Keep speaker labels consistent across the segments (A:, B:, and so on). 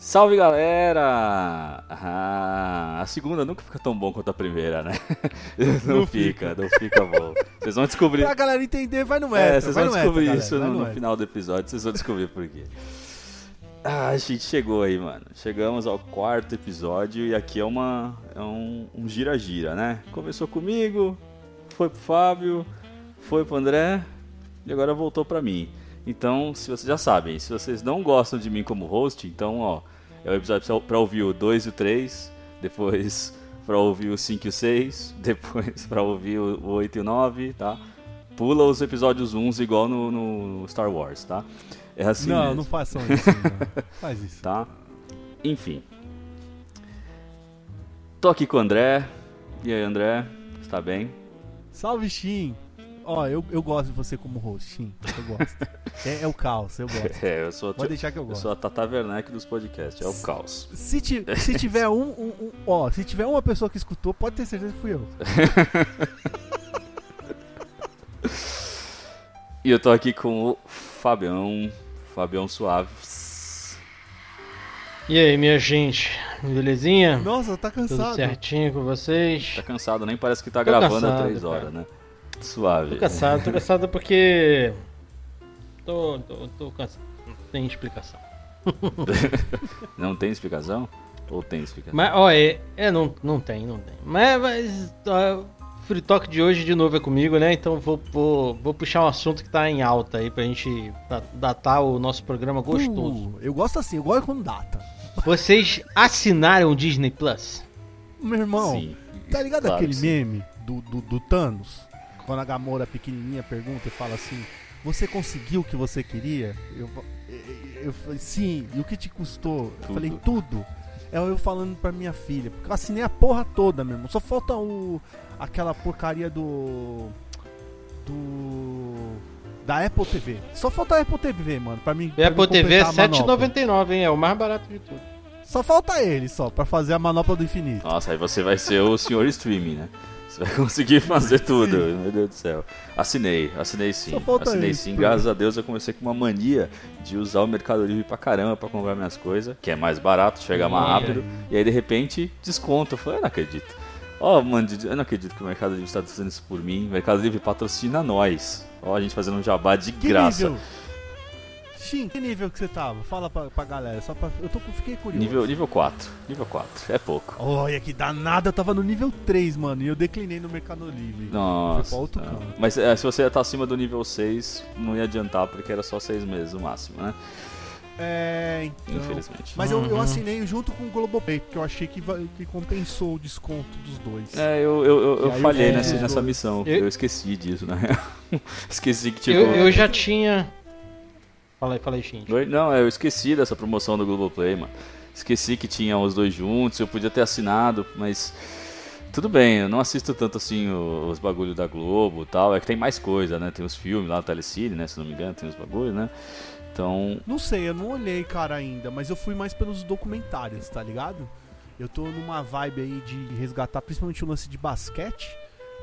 A: Salve galera! Ah, a segunda nunca fica tão bom quanto a primeira, né? Não,
B: Não
A: fica, não fica bom. Vocês vão descobrir.
B: Pra galera entender, vai no
A: É,
B: extra.
A: vocês
B: vai
A: vão
B: no
A: descobrir
B: extra,
A: isso
B: galera,
A: no, no
B: extra.
A: final do episódio, vocês vão descobrir por quê. Ah, a gente chegou aí, mano. Chegamos ao quarto episódio e aqui é uma é um um gira-gira, né? Começou comigo, foi pro Fábio, foi pro André e agora voltou pra mim. Então, se vocês já sabem, se vocês não gostam de mim como host, então, ó, é o episódio pra ouvir o 2 e o 3, depois pra ouvir o 5 e o 6, depois pra ouvir o 8 e o 9, tá? Pula os episódios 11 igual no, no Star Wars, tá? É assim
B: Não,
A: mesmo,
B: não façam isso. Não. Faz isso.
A: tá? Enfim. Tô aqui com o André. E aí, André? Está bem?
B: Salve, Shin. Ó, eu, eu gosto de você como host, Shin. Eu gosto. é, é o caos, eu gosto.
A: É, eu sou, a
B: Pode
A: tia-
B: deixar que eu
A: eu
B: gosto.
A: sou a Tata Werneck dos podcasts, é o caos.
B: Se, ti- se tiver um, um- um- Ó, se tiver uma pessoa que escutou, pode ter certeza que fui eu.
A: E eu tô aqui com o Fabião, Fabião Suaves.
C: E aí, minha gente, belezinha?
B: Nossa, tá
C: Tudo
B: cansado.
C: certinho com vocês?
A: Tá cansado, nem parece que tá
C: Tô
A: gravando há
C: cansado,
A: três
C: cara.
A: horas, né? Suave.
C: Tô cansado, tô cansado porque. Tô, tô, tô cansado. Não tem explicação.
A: Não tem explicação? Ou tem explicação?
C: Mas, ó, é, é não, não tem, não tem. Mas, mas ó, o Free Talk de hoje de novo é comigo, né? Então vou, vou, vou puxar um assunto que tá em alta aí pra gente da- datar o nosso programa gostoso.
B: Uh, eu gosto assim, eu gosto com data.
C: Vocês assinaram o Disney Plus?
B: Meu irmão,
A: Sim.
B: tá ligado
A: claro
B: aquele meme do, do, do Thanos? Quando a Gamora pequenininha pergunta e fala assim: Você conseguiu o que você queria? Eu, eu, eu falei: Sim, e o que te custou? Eu
A: Tudo.
B: falei: Tudo. É eu falando pra minha filha, porque eu assinei a porra toda mesmo. Só falta o aquela porcaria do. Do. Da Apple TV. Só falta a Apple TV, mano, pra mim.
C: E
B: pra
C: a
B: mim
C: Apple TV é
B: completar a manopla.
C: 7,99, hein? É o mais barato de tudo.
B: Só falta ele, só, pra fazer a manopla do infinito.
A: Nossa, aí você vai ser o senhor streaming, né? Você vai conseguir fazer tudo, meu Deus do céu. Assinei, assinei sim.
B: Só falta
A: Assinei
B: isso,
A: sim,
B: porque-
A: graças a Deus eu comecei com uma mania de usar o Mercado Livre pra caramba pra comprar minhas coisas, que é mais barato, chega mais rápido. E aí de repente, desconto. Eu falei, eu não acredito. Ó, mano, eu não acredito que o Mercado Livre está fazendo isso por mim. O Mercado Livre patrocina nós. Ó, a gente fazendo um jabá de
B: Que
A: graça.
B: nível? Shin, que nível que você tava? Fala pra, pra galera, só pra. Eu tô, fiquei curioso.
A: Nível, nível 4. Nível 4. É pouco.
B: Olha que danada, eu tava no nível 3, mano, e eu declinei no Mercado Livre.
A: Nossa.
B: Foi pra outro.
A: Mas é, se você tá acima do nível 6, não ia adiantar, porque era só 6 meses o máximo, né?
B: É, então.
A: Infelizmente.
B: Mas eu, eu
C: Uhum.
B: assinei junto com o Globoplay, porque eu achei que, que compensou o desconto dos dois.
A: É, eu, eu, eu, eu falhei
B: eu
A: nessa, nessa missão.
C: Eu-
A: Eu esqueci disso, né? esqueci que tipo.
C: Eu, eu já tinha. Fala aí, fala aí, Shinji.
A: Oi? Não, eu esqueci dessa promoção do Globoplay, mano. Esqueci que tinha os dois juntos, eu podia ter assinado, mas. Tudo bem, eu não assisto tanto assim os bagulhos da Globo e tal. É que tem mais coisa, né? Tem os filmes lá no Telecine, né? Se não me engano, tem os bagulhos, né? Então.
B: Não sei, eu não olhei, cara, ainda, mas eu fui mais pelos documentários, tá ligado? Eu tô numa vibe aí de resgatar principalmente o lance de basquete.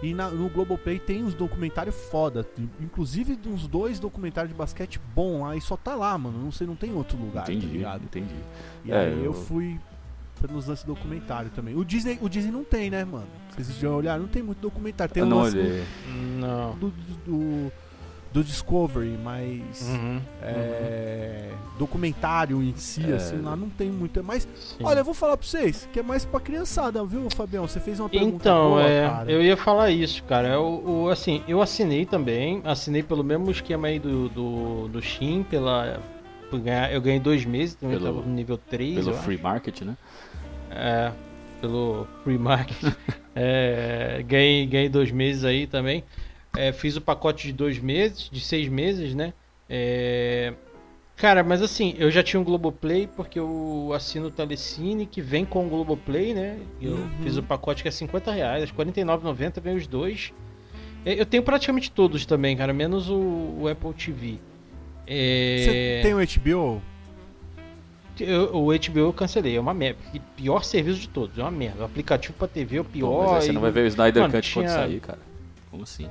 B: E na- no Globoplay tem uns documentários foda. Inclusive uns dois documentários de basquete bom. Aí só tá lá, mano. Não sei, não tem outro lugar, tá
A: entendi,
B: ligado?
A: entendi.
B: E
A: É,
B: aí eu
A: eu-
B: fui pelos lances documentário também. O Disney, o Disney não tem, né, mano? Vocês já olharam? Não tem muito documentário. Tem
A: eu
B: o
A: não
B: lance do-
A: olhei.
C: Não.
B: do, do, do- do Discovery, mas
C: Uhum.
B: é, documentário em si,
A: É.
B: assim, lá não tem muito. Mas,
C: Sim.
B: olha, eu vou falar pra vocês, que é mais pra criançada, viu, Fabião? Você fez uma pergunta
C: Então,
B: boa,
C: é,
B: cara.
C: eu ia falar isso, cara. Eu, o- assim, eu assinei também, assinei pelo mesmo esquema aí do, do, do Shin, pela, eu ganhei dois meses, também
A: Pelo-
C: tava no nível 3,
A: Pelo
C: eu acho.
A: free market, né?
C: É, pelo free market. É, ganhei, ganhei dois meses aí também. É, fiz o pacote de dois meses, de seis meses, né? É, cara, mas assim, eu já tinha um Globoplay porque eu assino o Telecine que vem com o Globoplay, né? Eu
B: Uhum.
C: fiz o pacote que é 50 reais, R$ 49,90 vem os dois. É, Eu tenho praticamente todos também, cara, menos o, o Apple TV. É,
B: Você tem o HBO?
C: eu- o HBO eu cancelei, é uma merda. Pior serviço de todos, é uma merda. O aplicativo pra TV é o
A: Pô,
C: pior.
A: mas aí você não vai ver o Snyder
C: Mano,
A: Cut quando
C: tinha-
A: sair, cara. Como assim?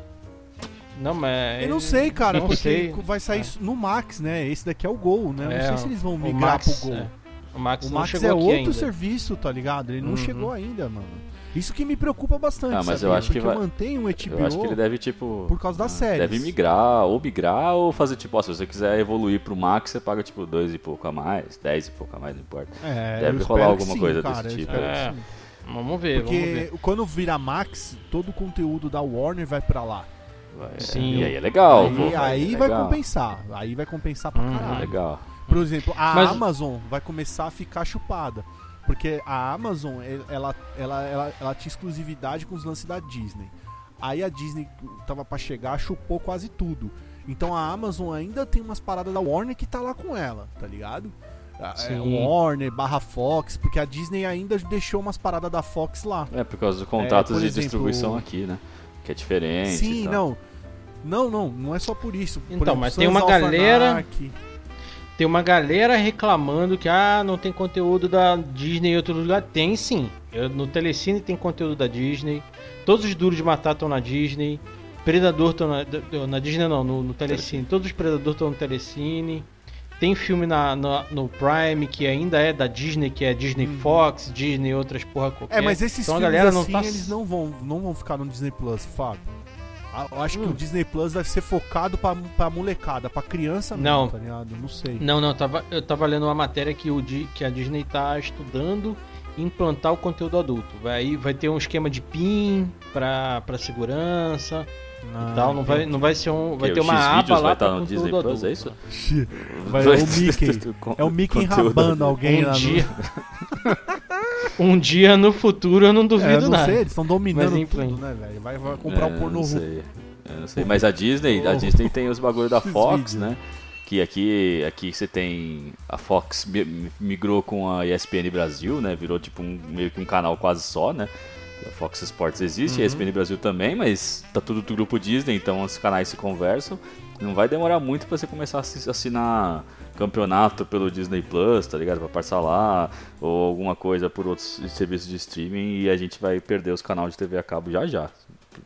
C: Não, mas.
B: Eu não sei, cara,
C: não
B: porque
C: sei.
B: vai sair
C: É.
B: no Max, né? Esse daqui é o Gol, né? Eu
C: É,
B: não sei se eles vão migrar
C: Max,
B: pro Gol.
C: é. O Max
B: O
C: não
B: Max
C: chegou
B: é
C: aqui
B: outro
C: ainda.
B: serviço, tá ligado? Ele não
C: Uhum.
B: chegou ainda, mano. Isso que me preocupa bastante,
A: Ah, mas eu
B: sabia?
A: acho que
B: Porque
A: vai-
B: eu mantenho o HBO
A: Eu acho que ele deve, tipo.
B: por causa das séries.
A: Deve migrar, ou migrar, ou fazer tipo, ó, se você quiser evoluir pro Max, você paga tipo dois e pouco a mais, dez e pouco a mais, não importa.
B: É,
A: Deve
B: eu
A: rolar alguma
B: que sim,
A: coisa
B: cara,
A: desse
B: eu
A: tipo.
B: que
C: É. Vamos ver, vamos
B: Porque
C: ver.
B: quando vira Max, todo o conteúdo da Warner vai pra lá.
A: Vai-
C: Sim.
A: E aí é legal,
B: aí
A: pô,
B: aí
A: é
B: vai
A: legal.
B: compensar. Aí vai compensar pra.
A: É
B: caralho.
A: legal.
B: Por exemplo, a
C: Mas-
B: Amazon vai começar a ficar chupada. Porque a Amazon, el- ela, ela, ela, ela tinha exclusividade com os lances da Disney. Aí a Disney tava pra chegar, chupou quase tudo. Então a Amazon ainda tem umas paradas da Warner que tá lá com ela, tá ligado? É. Warner barra Fox, porque a Disney ainda deixou umas paradas da Fox lá.
A: É, por causa dos contratos
B: por
A: de
B: exemplo,
A: distribuição aqui, né? Que é diferente. e
B: Sim,
A: tal.
B: não. Não, não, não é só por isso. Por
C: Então,
B: exemplo,
C: mas tem uma galera-
B: Anarchy.
C: Tem uma galera reclamando que ah, não tem conteúdo da Disney em outro lugar. Tem sim. Eu- no Telecine tem conteúdo da Disney. Todos os Duros de Matar estão na Disney. Predador estão na, na Disney não, no, no Telecine. Todos os Predador estão no Telecine. Tem filme na, na- no Prime que ainda é da Disney, que é Disney
B: Uhum.
C: Fox, Disney outras porra qualquer.
B: É, mas esses
C: então a
B: filmes
C: galera não
B: assim,
C: tá
B: eles não vão, não vão ficar no Disney Plus, Fábio. Eu acho que
C: Hum.
B: o Disney Plus vai ser focado pra, pra molecada, pra criança
C: Não.
B: mesmo, tá ligado? Não sei.
C: Não, não, eu tava, eu tava lendo uma matéria que, o, Di- que a Disney tá estudando implantar o conteúdo adulto. Vai, aí vai ter um esquema de PIN pra, pra segurança
B: Ah,
C: e tal. Não vai, não vai ser um. Vai
A: Que
C: ter uma aba lá
A: estar no Disney Plus, é
C: adulto.
A: isso?
B: Vai, é o Mickey. É o Mickey rabando alguém
C: Um
B: lá no...
C: dia, um dia no futuro eu não
B: É, eu
C: duvido
B: não
C: nada.
B: sei, eles estão dominando
C: Mas,
B: tudo, né, velho? Vai, vai comprar
A: É,
B: um
A: não
B: ruim.
A: sei. Eu não sei. Mas a Disney, a. Disney tem os bagulho da Fox, né? Que aqui, aqui você tem. A Fox mi- migrou com a ESPN Brasil, né? Virou tipo um, meio que um canal quase só, né? A Fox Sports existe, a ESPN Brasil também, mas tá tudo do grupo Disney, então os canais se conversam. Não vai demorar muito pra você começar a assi- assinar campeonato pelo Disney Plus, tá ligado? Pra parcelar ou alguma coisa por outros serviços de streaming e a gente vai perder os canais de TV a cabo já já.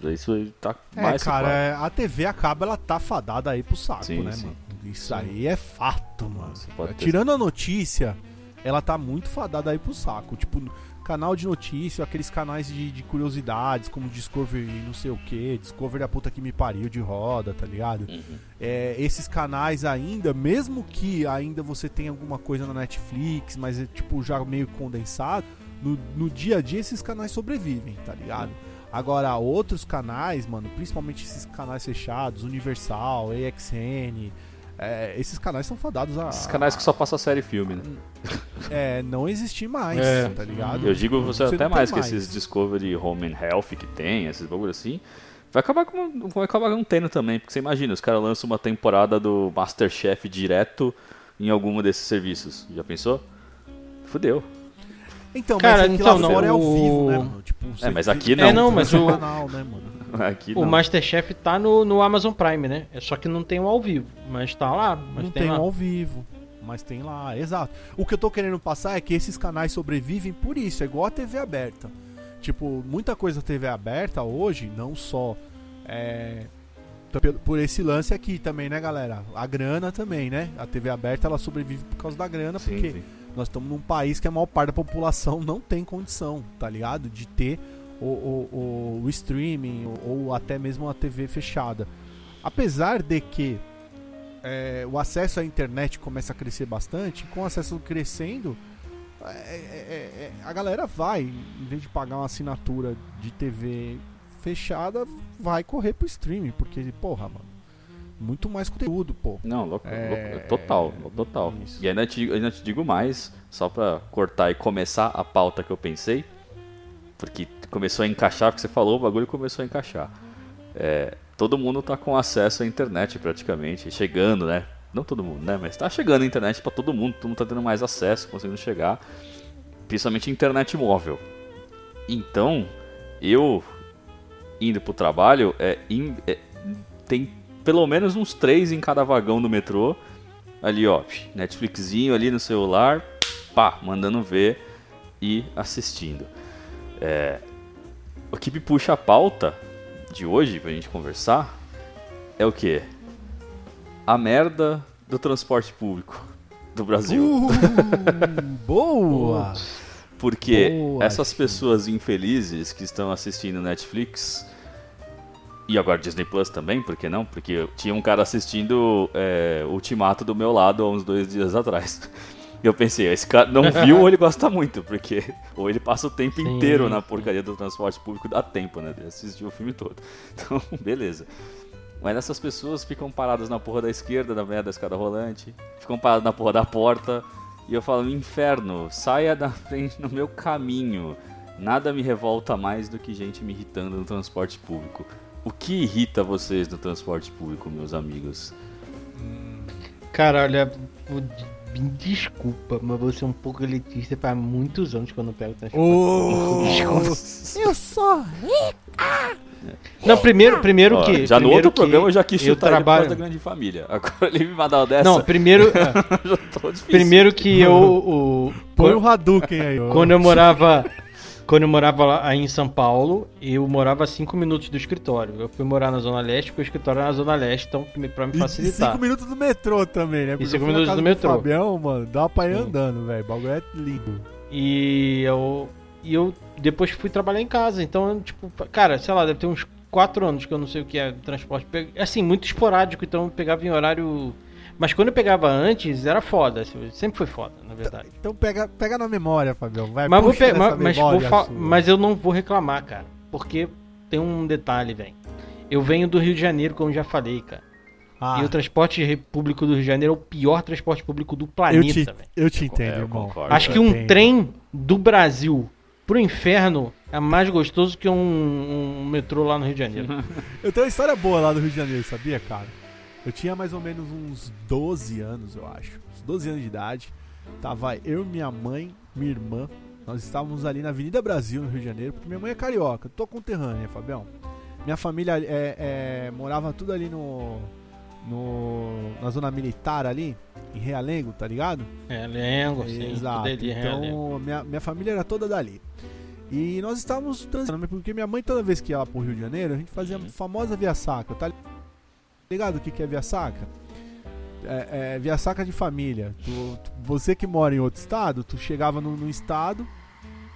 A: Isso tá
B: É,
A: mais
B: cara, é, a TV acaba, ela tá fadada aí pro saco,
A: Sim,
B: né,
A: sim.
B: mano? Isso aí é fato, mano.
A: Ter-
B: Tirando a notícia, ela tá muito fadada aí pro saco. Tipo, canal de notícia, aqueles canais de, de curiosidades, como Discovery não sei o que, Discovery a puta que me pariu de roda, tá ligado?
A: Uhum.
B: É, esses canais ainda, mesmo que ainda você tenha alguma coisa na Netflix, mas é tipo já meio condensado, no, no dia a dia esses canais sobrevivem, tá ligado? Agora, outros canais, mano, principalmente esses canais fechados, Universal, AXN, é, esses canais são fadados a.
A: Esses canais que só passam série e filme, né?
B: É, não existir mais,
C: É.
B: tá ligado?
A: Eu digo você,
B: Você
A: até
B: tem
A: mais que
B: mais.
A: esses Discovery Home and Health que tem, esses bagulho assim, vai acabar com vai acabar não tendo também, porque você imagina, os caras lançam uma temporada do Masterchef direto em alguma desses serviços. Já pensou? Fudeu.
B: Então,
C: Cara,
B: mas aqui
C: então,
B: lá
C: não,
B: fora é ao
C: o-
B: vivo, né, mano? Tipo, você
A: mas aqui não.
C: É, não, mas o-
B: canal, né, mano?
A: Aqui
C: O
A: não.
C: Masterchef tá no, no Amazon Prime, né? É só que não tem o ao vivo, mas tá lá. Mas
B: não
C: tem,
B: tem
C: lá.
B: ao vivo, mas tem lá, exato. O que eu tô querendo passar é que esses canais sobrevivem por isso, é igual a TV aberta. Tipo, muita coisa TV aberta hoje, não só é, pelo- por esse lance aqui também, né, galera? A grana também, né? A TV aberta ela sobrevive por causa da grana,
A: Sim,
B: porque
A: sim.
B: nós estamos num país que a maior parte da população não tem condição, tá ligado? De ter o, o, o- o streaming ou, ou até mesmo a TV fechada. Apesar de que é, o acesso à internet começa a crescer bastante, com o acesso crescendo, é, é, é, a galera vai, em vez de pagar uma assinatura de TV fechada, vai correr pro streaming, porque, porra, mano, muito mais conteúdo, pô.
A: Não, louco,
B: É,
A: louco, total, total.
B: isso.
A: E ainda te, ainda te digo mais, só pra cortar e começar a pauta que eu pensei, porque começou a encaixar, porque você falou, o bagulho começou a encaixar. É, todo mundo tá com acesso à internet praticamente, chegando, né? Não todo mundo, né? Mas tá chegando a internet pra todo mundo, todo mundo tá tendo mais acesso, conseguindo chegar, principalmente internet móvel. Então, eu indo pro trabalho, é, in- é, tem pelo menos uns três em cada vagão do metrô. Ali, ó, Netflixinho ali no celular, pá, mandando ver e assistindo. É, o que me puxa a pauta de hoje pra gente conversar é o que? A merda do transporte público do Brasil.
B: Uh, boa!
A: Porque
B: Boa,
A: essas
B: Chico.
A: pessoas infelizes que estão assistindo Netflix e agora Disney Plus também, por que não? Porque tinha um cara assistindo é, Ultimato do meu lado há uns dois dias atrás. E eu pensei, esse cara não viu ou ele gosta muito, porque ou ele passa o tempo
C: Sim,
A: inteiro na
C: sim.
A: porcaria do transporte público, dá tempo, né? De assistir o filme todo. Então, beleza. Mas essas pessoas ficam paradas na porra da esquerda, na meia da escada rolante, ficam paradas na porra da porta, e eu falo, inferno, saia da frente no meu caminho. Nada me revolta mais do que gente me irritando no transporte público. O que irrita vocês no transporte público, meus amigos?
C: Cara, olha, o- me desculpa, mas você é um pouco elitista faz muitos anos que eu pego transporte. Desculpa.
B: eu sou
C: Não, primeiro, primeiro
A: Ó,
C: que.
A: já no
C: primeiro
A: outro
C: que
A: programa eu já quis
C: eu
A: chutar causa
C: trabalho.
A: da grande família. Agora ele me mandou dessa.
C: Não, primeiro. é,
A: já tô difícil.
C: primeiro que eu. O,
B: Põe o Hadouken aí. ó.
C: Quando eu morava. Quando eu morava lá aí em São Paulo, eu morava a 5 minutos do escritório. Eu fui morar na Zona Leste, porque o escritório era na Zona Leste, então pra me
B: E- E
C: facilitar.
B: 5 minutos do metrô também, né? Porque fui na
C: minutos
B: casa
C: do metrô.
B: Fabião, mano, dá pra ir
C: Sim.
B: andando, velho. O bagulho é lindo.
C: E eu, e eu depois fui trabalhar em casa. Então, tipo, cara, sei lá, deve ter uns 4 anos que eu não sei o que é transporte. Pe- Assim, muito esporádico, então eu pegava em horário. Mas quando eu pegava antes, era foda. assim, Sempre foi foda, na verdade.
B: Então pega, pega na memória, Fabião. Vai,
C: Mas, vou pe- mas, vou mas eu não vou reclamar, cara. Porque tem um detalhe, velho. Eu venho do Rio de Janeiro, como eu já falei, cara.
B: Ah,
C: E o transporte público do Rio de Janeiro é o pior transporte público do
B: eu
C: planeta,
B: te,
C: velho.
B: eu te entendo,
A: É, eu
B: irmão.
A: concordo.
C: Acho que um
B: entendo.
C: trem do Brasil pro inferno é mais gostoso que um, um metrô lá no Rio de Janeiro.
B: Eu tenho uma história boa lá do Rio de Janeiro, sabia, cara? Eu tinha mais ou menos uns 12 anos, eu acho. Uns 12 anos de idade. Tava eu, minha mãe, minha irmã. Nós estávamos ali na Avenida Brasil, no Rio de Janeiro, porque minha mãe é carioca. Tô conterrânea, Fabião. Minha família é, é, morava tudo ali no, no. na zona militar ali, em Realengo, tá ligado?
C: É, Lengo, sim.
B: Exato. Então, minha, minha família era toda dali. E nós estávamos transitando, porque minha mãe, toda vez que ia lá pro Rio de Janeiro, a gente fazia a famosa via saca, tá ligado o que, que é via saca? É, é via saca de família. Tu- tu- você que mora em outro estado, tu chegava no, no estado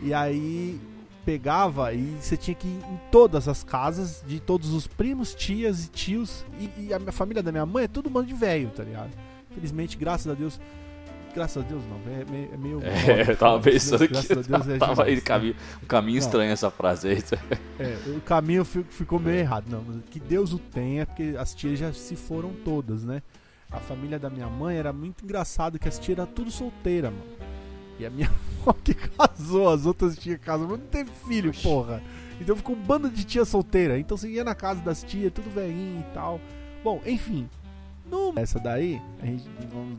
B: e aí pegava e você tinha que ir em todas as casas de todos os primos, tias e tios. E, e a minha família da minha mãe é todo mundo de velho, tá ligado? Felizmente, graças a Deus. Graças a Deus não, é, meio- é meio.
A: É, eu tava pensando que
B: Deus é
A: tava aí caminho, um caminho
B: Não.
A: estranho essa frase aí.
B: É, o caminho fi- ficou meio errado. Não, que Deus o tenha, porque as tias já se foram todas, né? A família da minha mãe era muito engraçado que as tias eram tudo solteira, mano. E a minha avó que casou, as outras tias casam, mas não teve filho,
A: Oxi.
B: porra. Então ficou um bando de tia solteira. Então você ia na casa das tias, tudo velhinho e tal. Bom, enfim. No... Essa daí, gente,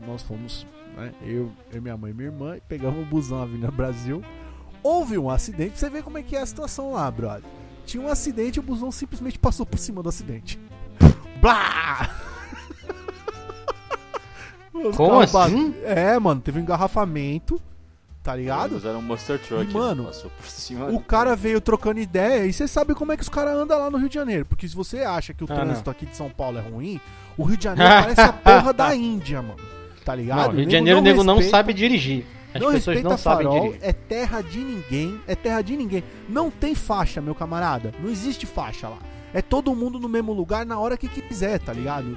B: nós fomos, né? Eu, eu, minha mãe e minha irmã, pegamos o busão na Avenida Brasil. Houve um acidente, você ver como é que é a situação lá, brother. Tinha um acidente e o busão simplesmente passou por cima do acidente. Blá!
C: Como assim?
B: É, mano, teve um engarrafamento, tá ligado?
A: Era um Monster Truck.
B: E, mano,
A: né? passou por cima.
B: O cara veio trocando ideia e você sabe como é que os caras andam lá no Rio de Janeiro. Porque se você acha que o
C: Ah,
B: trânsito aqui de São Paulo é ruim, o Rio de Janeiro parece a porra da Índia, mano. Tá ligado?
C: Não, Rio
B: O
C: de Janeiro o nego não
B: respeita-
C: sabe dirigir. As
B: não
C: pessoas
B: respeita
C: não sabem
B: farol,
C: dirigir.
B: é terra de ninguém, é terra de ninguém. Não tem faixa, meu camarada. Não existe faixa lá. É todo mundo no mesmo lugar na hora que quiser, tá ligado?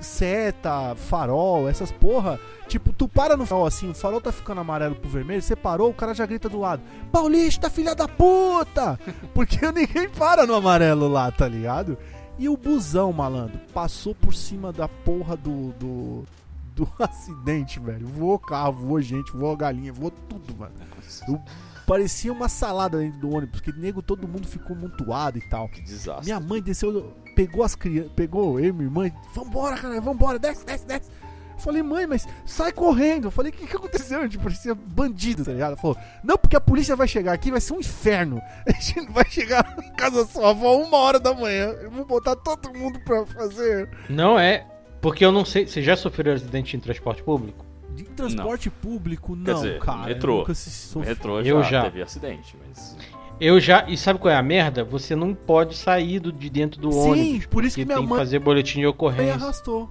B: Seta, farol, essas porra. Tipo, tu para no farol assim, o farol tá ficando amarelo pro vermelho, você parou, o cara já grita do lado: Paulista, filha da puta! Porque ninguém para no amarelo lá, tá ligado? E o busão, malandro, passou por cima da porra do, do, do acidente, velho. Voou carro, voou gente, voou galinha, voou tudo, mano. Eu- parecia uma salada dentro do ônibus, porque nego todo mundo ficou montuado e tal.
A: Que desastre.
B: Minha mãe desceu, pegou as crianças, pegou eu e minha irmã, vambora, cara, vambora, desce, desce, desce. Eu falei, mãe, mas sai correndo. Eu falei, o que, que aconteceu? A gente parecia bandido, tá ligado? Ela falou, não, porque a polícia vai chegar aqui, vai ser um inferno. A gente vai chegar na casa sua avó uma hora da manhã. Eu vou botar todo mundo pra fazer.
C: Não é. Porque eu não sei. Você já sofreu acidente em transporte público?
B: De transporte público, não,
A: dizer,
B: cara.
A: metrô.
B: Eu nunca se.
A: Metrô
C: Eu
A: já,
C: já.
A: teve acidente, mas.
C: Eu já. E sabe qual é a merda? Você não pode sair do- de dentro do
B: Sim,
C: ônibus.
B: por isso que minha
C: tem
B: mãe
C: que fazer boletim de
B: Aí
C: ocorrência.
B: arrastou.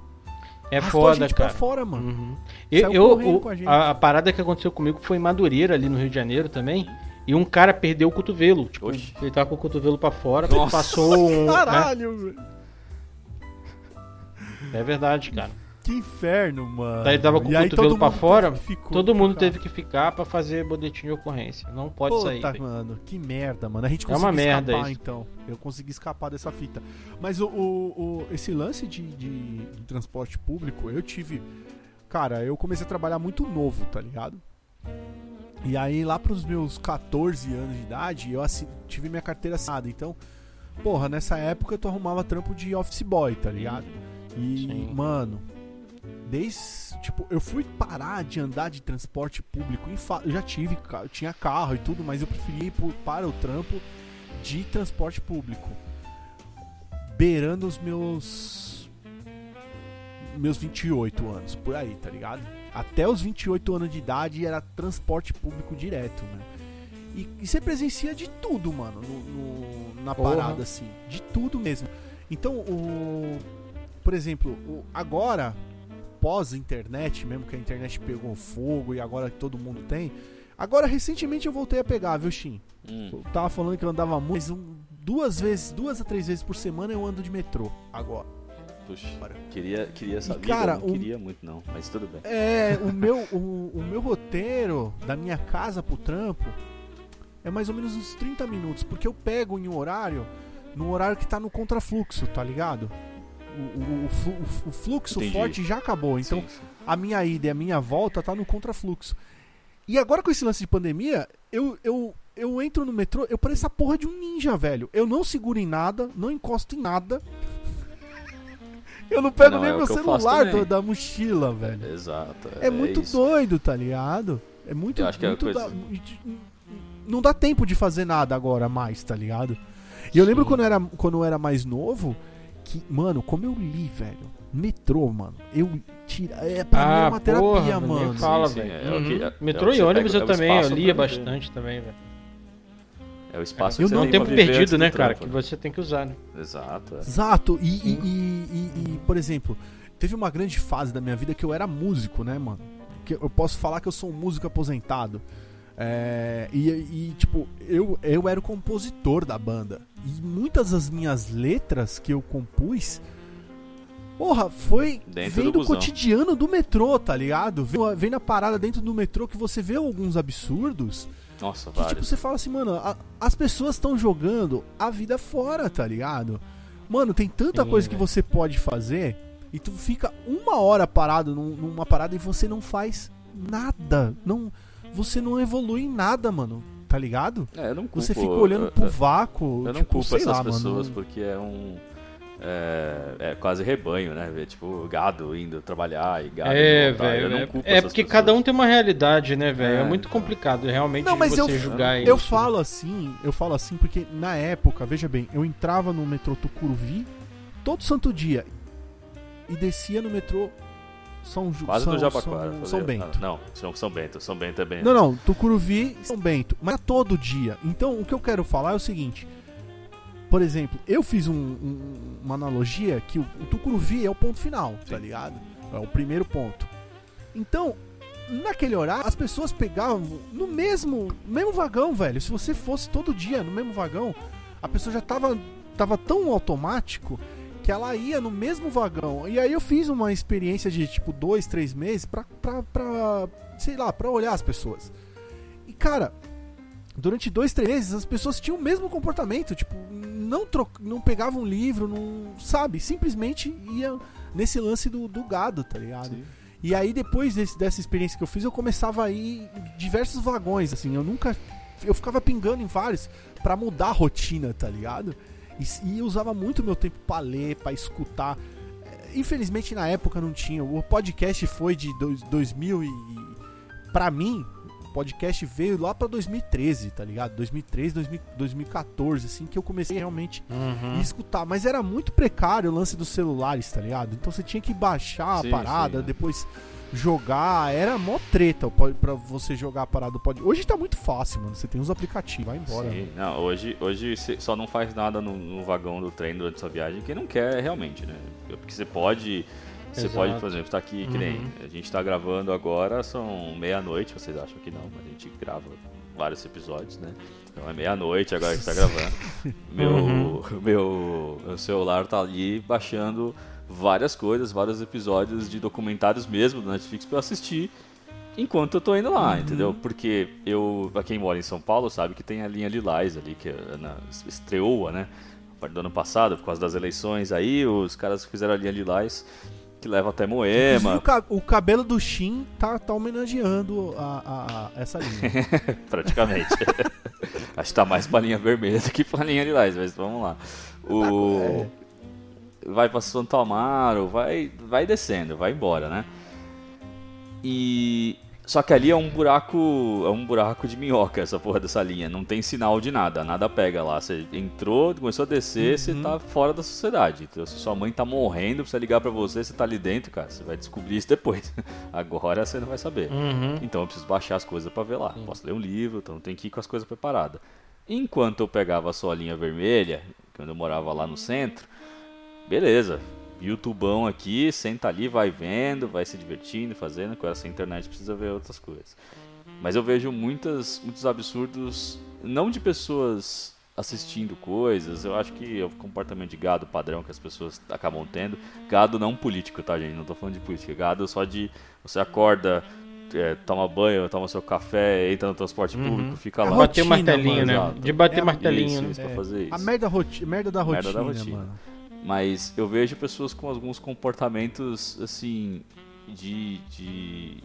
C: É
B: arrastou
C: foda,
B: a gente
C: cara.
B: pra fora, mano.
C: Uhum. Eu, eu-
B: a
C: a, a parada que aconteceu comigo foi em Madureira, ali no Rio de Janeiro também. E um cara perdeu o cotovelo. Tipo,
A: Oxi.
C: ele tava com o cotovelo pra fora,
A: Nossa.
C: passou um. né?
B: Caralho, velho.
C: É verdade, cara.
B: Que inferno, mano.
C: Daí tava com o cotovelo pra fora,
B: ficou-
C: Todo mundo teve que ficar pra fazer boletim de ocorrência. Não pode
B: Puta,
C: sair. velho.
B: mano, que merda, mano. A gente
C: É
B: conseguiu
C: uma merda
B: escapar,
C: isso.
B: então. Eu consegui escapar dessa fita. Mas o, o- o- esse lance de, de- de transporte público, eu tive. Cara, eu comecei a trabalhar muito novo, tá ligado? E aí, lá pros meus 14 anos de idade, eu tive minha carteira assinada. Então, porra, nessa época tu arrumava trampo de office boy, tá ligado? E,
C: Sim.
B: mano, desde. Tipo, eu fui parar de andar de transporte público. Eu já tive, eu tinha carro e tudo, mas eu preferi ir para o trampo de transporte público. Beirando os meus. Meus 28 anos, por aí, tá ligado? Até os 28 anos de idade era transporte público direto, né? E, e você presencia de tudo, mano, no, no- na parada, assim. De tudo mesmo. Então, o. Por exemplo, o, agora, pós-internet, mesmo que a internet pegou fogo e agora todo mundo tem. Agora, recentemente eu voltei a pegar, viu, Shin?
A: Hum.
B: Eu tava falando que eu andava muito, mas um- duas vezes, duas a três vezes por semana eu ando de metrô agora.
A: Puxa, queria, queria saber.
B: cara,
A: não
B: um-
A: queria muito, não, mas tudo bem.
B: É, o meu, o, o meu roteiro da minha casa pro trampo é mais ou menos uns 30 minutos, porque eu pego em um horário, no horário que tá no contrafluxo, tá ligado? O, o- o flu- o fluxo
A: Entendi.
B: forte já acabou, então
A: Sim, sim.
B: a minha ida e a minha volta tá no contrafluxo. E agora com esse lance de pandemia, eu, eu, eu entro no metrô, eu pareço a porra de um ninja, velho. Eu não seguro em nada, não encosto em nada. Eu não pego
A: Não,
B: nem
A: é
B: meu celular do- da mochila, velho.
A: Exato.
B: É, muito
A: isso.
B: doido, tá ligado? É muito,
A: Eu acho que é
B: muito
A: coisa-
B: da- Não dá tempo de fazer nada agora mais, tá ligado? E eu lembro quando eu, era, quando eu era mais novo, que, mano, como eu li, velho. Metrô, mano. Eu tira, é, pra mim era uma terapia,
C: porra, nem
B: mano.
C: Fala,
A: Sim, sim,
C: velho.
A: é o que-
C: Uhum.
A: é- é
C: Metrô e ônibus
A: pega-
C: eu
A: é
C: também, eu lia
A: viver.
C: bastante também, velho.
A: É o espaço
B: Eu
A: que
B: não-
A: você
C: É um
A: tem
C: tempo perdido, né, cara?
A: trampo,
C: Que você tem que usar, né?
A: Exato. é.
B: Exato. E, e, e- e- e, por exemplo, teve uma grande fase da minha vida que eu era músico, né, mano? Que eu posso falar que eu sou um músico aposentado. É, e, e, tipo, eu, eu era o compositor da banda. E muitas das minhas letras que eu compus. Porra, foi
A: Dentro
B: vem
A: do
B: cotidiano do metrô, tá ligado? Vem, vem na parada dentro do metrô que você vê alguns absurdos
A: Nossa,
B: que tipo, você fala assim, mano, a- as pessoas estão jogando a vida fora, tá ligado? Mano, tem tanta
C: Sim,
B: coisa que
C: velho.
B: você pode fazer e tu fica uma hora parado num- numa parada e você não faz nada. Não, você não evolui em nada, mano. Tá ligado?
A: É, eu não culpo,
B: Você fica olhando
A: eu-
B: pro
A: eu-
B: vácuo.
A: Eu não
B: tipo,
A: culpo
B: sei
A: essas
B: lá,
A: pessoas
B: mano.
A: porque é um. É, é quase rebanho, né? Ver, Tipo, gado indo trabalhar e gado
C: É.
A: Eu
C: velho.
A: não
C: É,
A: culpo
C: é
A: essas
C: porque
A: pessoas.
C: cada um tem uma realidade, né, velho? É,
A: É,
C: muito complicado realmente
B: Não, mas
C: você
B: eu-
C: julgar
B: Eu
C: isso.
B: falo assim, eu falo assim porque na época, veja bem, eu entrava no metrô Tucuruvi todo santo dia e descia no metrô São Ju-
A: Quase
B: São,
A: no Jabaquara.
B: São,
A: tá
B: São? Bento.
A: Ah, não, São, São Bento. São Bento é bem.
B: Não, não, Tucuruvi e São Bento. Mas é todo dia. Então, o que eu quero falar é o seguinte. Por exemplo, eu fiz um- um- uma analogia que o, o Tucuruvi é o ponto final, tá
A: Sim.
B: ligado? É o primeiro ponto. Então, naquele horário, as pessoas pegavam no mesmo, mesmo vagão, velho. Se você fosse todo dia no mesmo vagão, a pessoa já tava, tava tão automático que ela ia no mesmo vagão. E aí eu fiz uma experiência de tipo dois, três meses pra, pra, pra sei lá, pra olhar as pessoas. E cara, durante dois, três meses as pessoas tinham o mesmo comportamento, tipo, não, tro não pegavam livro, não, sabe, simplesmente ia nesse lance do, do gado, tá ligado?
A: Sim.
B: E aí depois desse- dessa experiência que eu fiz, eu começava a ir em diversos vagões, assim, eu nunca eu ficava pingando em vários pra mudar a rotina, tá ligado? E, e eu usava muito meu tempo pra ler, pra escutar. É, Infelizmente na época não tinha. O podcast foi de dois, 2000 e para mim, o podcast veio lá pra 2013, tá ligado? 2013, 2000, 2014 assim que eu comecei realmente
C: Uhum.
B: e escutar, mas era muito precário o lance dos celulares, tá ligado? Então você tinha que baixar
A: Sim,
B: a parada,
A: sim, é.
B: depois jogar, era mó treta pra você jogar a parada do pod. Hoje tá muito fácil, mano. Você tem os aplicativos, vai embora.
A: Sim, não, hoje, hoje você só não faz nada no, no vagão do trem durante sua viagem quem não quer realmente, né? Porque você pode Você
C: Exato.
A: pode, por exemplo, tá aqui, que nem
C: Uhum.
A: a gente tá gravando agora, são meia-noite, vocês acham que não, mas a gente grava vários episódios, né? Então é meia-noite agora que tá gravando. Meu,
C: Uhum.
A: meu, meu celular tá ali baixando várias coisas, vários episódios de documentários mesmo do Netflix pra eu assistir enquanto eu tô indo lá, entendeu? Porque eu, pra quem mora em São Paulo, sabe que tem a linha Lilás ali, que é na, estreou, né? Do ano passado, por causa das eleições aí, os caras fizeram a linha Lilás, que leva até Moema,
B: o, ca- o cabelo do Shin tá, tá homenageando a, a- a- essa linha.
A: praticamente. Acho que tá mais pra linha vermelha do que pra linha Lilás, mas vamos lá. O... Vai pra Santo Amaro, vai, vai descendo, vai embora, né? E só que ali é um buraco, é um buraco de minhoca essa porra dessa linha, não tem sinal de nada, nada pega lá. Você entrou, começou a descer, você tá fora da sociedade. Então, se sua mãe tá morrendo, precisa ligar pra você, você tá ali dentro, cara, você vai descobrir isso depois. Agora você não vai saber.
C: Uhum.
A: Então eu preciso baixar as coisas pra ver lá. Posso ler um livro, então tem que ir com as coisas preparadas. Enquanto eu pegava só a linha vermelha, quando eu morava lá no centro, beleza. YouTubão aqui, senta ali, vai vendo, vai se divertindo, fazendo. Com essa internet precisa ver outras coisas. Mas eu vejo muitas, muitos absurdos, não de pessoas assistindo coisas, eu acho que é o comportamento de gado padrão que as pessoas acabam tendo. Gado não político, tá, gente? Não tô falando de política. Gado só de você acorda, é, toma banho, toma seu café, entra no transporte
C: Uhum.
A: público, fica
B: É
A: lá.
C: Bater martelinho,
A: mano,
C: né?
A: exato.
C: De bater
B: É,
C: martelinho,
A: isso,
C: né?
A: isso, pra fazer isso.
B: A merda, roti merda da
A: Merda
B: rotina,
A: da rotina.
B: mano.
A: Mas eu vejo pessoas com alguns comportamentos, assim, de. de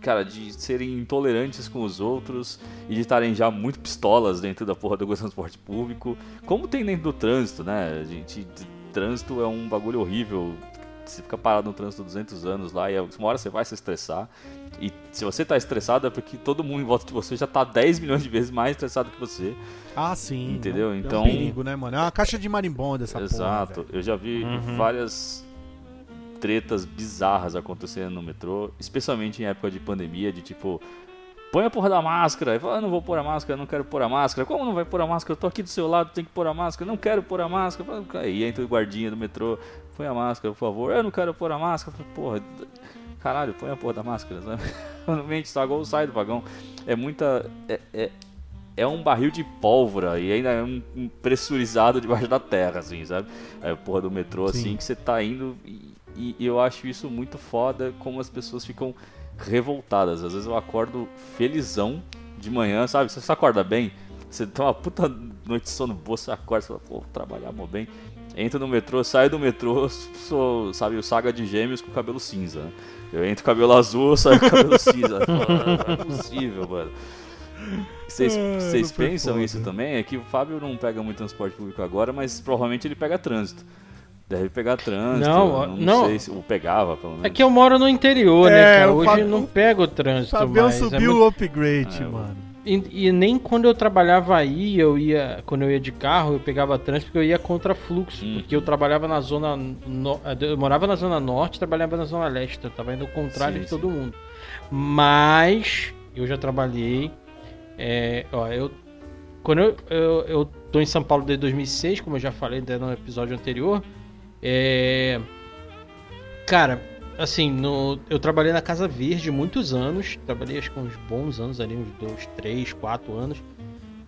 A: cara, de serem intolerantes com os outros e de estarem já muito pistolas dentro da porra do transporte público. Como tem dentro do trânsito, né? A gente. Trânsito é um bagulho horrível. Você fica parado no trânsito 200 anos lá e uma hora você vai se estressar. E se você tá estressado é porque todo mundo em volta de você já tá 10 milhões de vezes mais estressado que você.
B: Ah, sim.
A: Entendeu?
B: É um-
A: Então-
B: É um perigo, né, mano? É uma caixa de marimbondo essa
A: Exato.
B: porra.
A: eu já vi
C: Uhum.
A: várias tretas bizarras acontecendo no metrô, especialmente em época de pandemia, de tipo, põe a porra da máscara. Aí fala, ah, não vou pôr a máscara, não quero pôr a máscara. Como não vai pôr a máscara? Eu tô aqui do seu lado, tem que pôr a máscara. Não quero pôr a máscara. Fala, Aí entra o guardinha do metrô, põe a máscara, por favor. Eu não quero pôr a máscara. Eu falo, Porra, caralho, põe a porra da máscara, sabe? Normalmente estragou ou sai do vagão. É muita. É, é, é um barril de pólvora e ainda é um, um pressurizado debaixo da terra, assim, sabe? É a porra do metrô,
B: Sim.
A: assim, que você tá indo e, e eu acho isso muito foda, como as pessoas ficam revoltadas. Às vezes eu acordo felizão de manhã, sabe? Você acorda bem, você tem uma puta noite de sono boa, você acorda, você fala, pô, trabalhar mó bem. Entra no metrô, sai do metrô, sou, sabe, o saga de gêmeos com cabelo cinza, né? Eu entro com cabelo azul, saio com cabelo cinza. Falo, "Ah, Não é possível, mano. Vocês,
B: Ah,
A: vocês pensam isso também? É que o Fábio não pega muito transporte público agora, mas provavelmente ele pega trânsito. Deve pegar trânsito.
C: Não,
A: não,
C: não.
A: sei se. Ou pegava, pelo menos.
C: É que eu moro no interior,
B: É,
C: né, cara?
B: o
C: Hoje
B: Fábio-
C: não pego o trânsito
B: Fabião
C: mais. é
B: subiu
C: muito-
B: o upgrade,
A: É,
B: mano.
C: E, e nem quando eu trabalhava aí, eu ia. Quando eu ia de carro, eu pegava trânsito porque eu ia contra fluxo.
A: Hum.
C: Porque eu trabalhava na zona. no- eu morava na zona norte trabalhava na zona leste. então Eu tava indo ao contrário
A: Sim,
C: de
A: sim.
C: todo mundo. Mas eu já trabalhei. é, ó, eu. Quando eu, eu, eu tô em São Paulo desde 2006, como eu já falei né, no episódio anterior. É. Cara, assim, no, eu trabalhei na Casa Verde muitos anos. Trabalhei acho que uns bons anos ali, uns dois, três, quatro anos.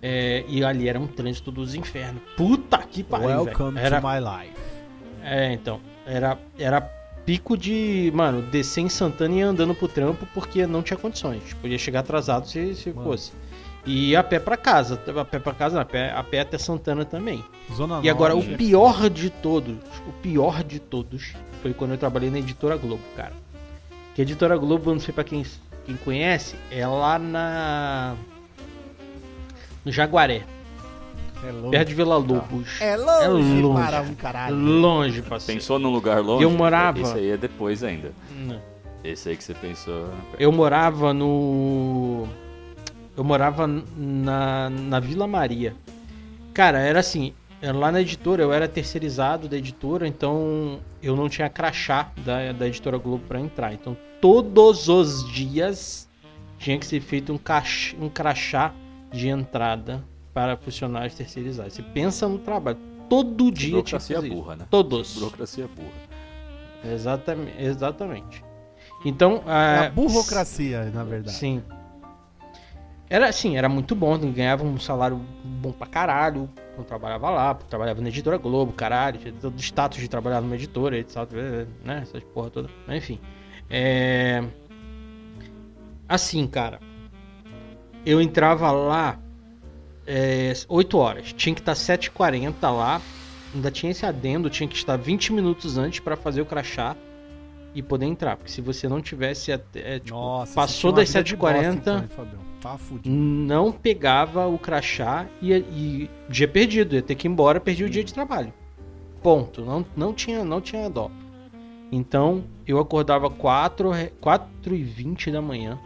C: É, e ali era um trânsito dos infernos. Puta que pariu,
B: Welcome.
C: Era,
B: to my life.
C: é, então. Era, era pico de, mano, descer em Santana e andando pro trampo porque não tinha condições. Podia chegar atrasado se, se
B: Mano.
C: fosse. E a pé pra casa. A pé pra casa, não, a pé, a pé até Santana também.
B: Zona
C: E agora, o
B: Norte é
C: pior de todos, o pior de todos, foi quando eu trabalhei na Editora Globo, cara. Que a Editora Globo, eu não sei pra quem, quem conhece, é lá na. No Jaguaré,
B: É longe.
C: perto de Vila Lobos.
B: É longe,
C: É longe.
B: para um caralho.
C: Longe, parceiro.
A: Pensou num lugar longe?
C: Eu morava-
A: Esse aí é depois ainda.
C: Não.
A: Esse aí que você pensou.
C: Eu morava no. Eu morava na, na Vila Maria. Cara, era assim. era Lá na editora, eu era terceirizado da editora, então eu não tinha crachá da, da editora Globo pra entrar. Então todos os dias tinha que ser feito um, cach, um crachá de entrada para funcionários terceirizados. Você pensa no trabalho. Todo dia tinha que
A: Burocracia
C: fazer isso.
A: burra, né?
C: Todos.
A: Burocracia burra.
C: Exatamente. exatamente. Então.
B: É a burocracia, na verdade.
C: Sim. Era assim, era muito bom, ganhava um salário bom pra caralho. Eu trabalhava lá, trabalhava na editora Globo, caralho, tinha todo o status de trabalhar numa editora, etc, né? Essas porra toda. Enfim. É... Assim, cara. Eu entrava lá é, 8 horas. Tinha que estar 7h40 lá. Ainda tinha esse adendo, tinha que estar 20 minutos antes para fazer o crachá e poder entrar. Porque se você não tivesse até. É, tipo, Nossa, passou das 7h40. Tá não pegava o crachá e, e dia perdido. Ia ter que ir embora, perdi o dia de trabalho. Ponto. Não, não, tinha, não tinha dó. Então eu acordava 4, 4 e 20 da manhã,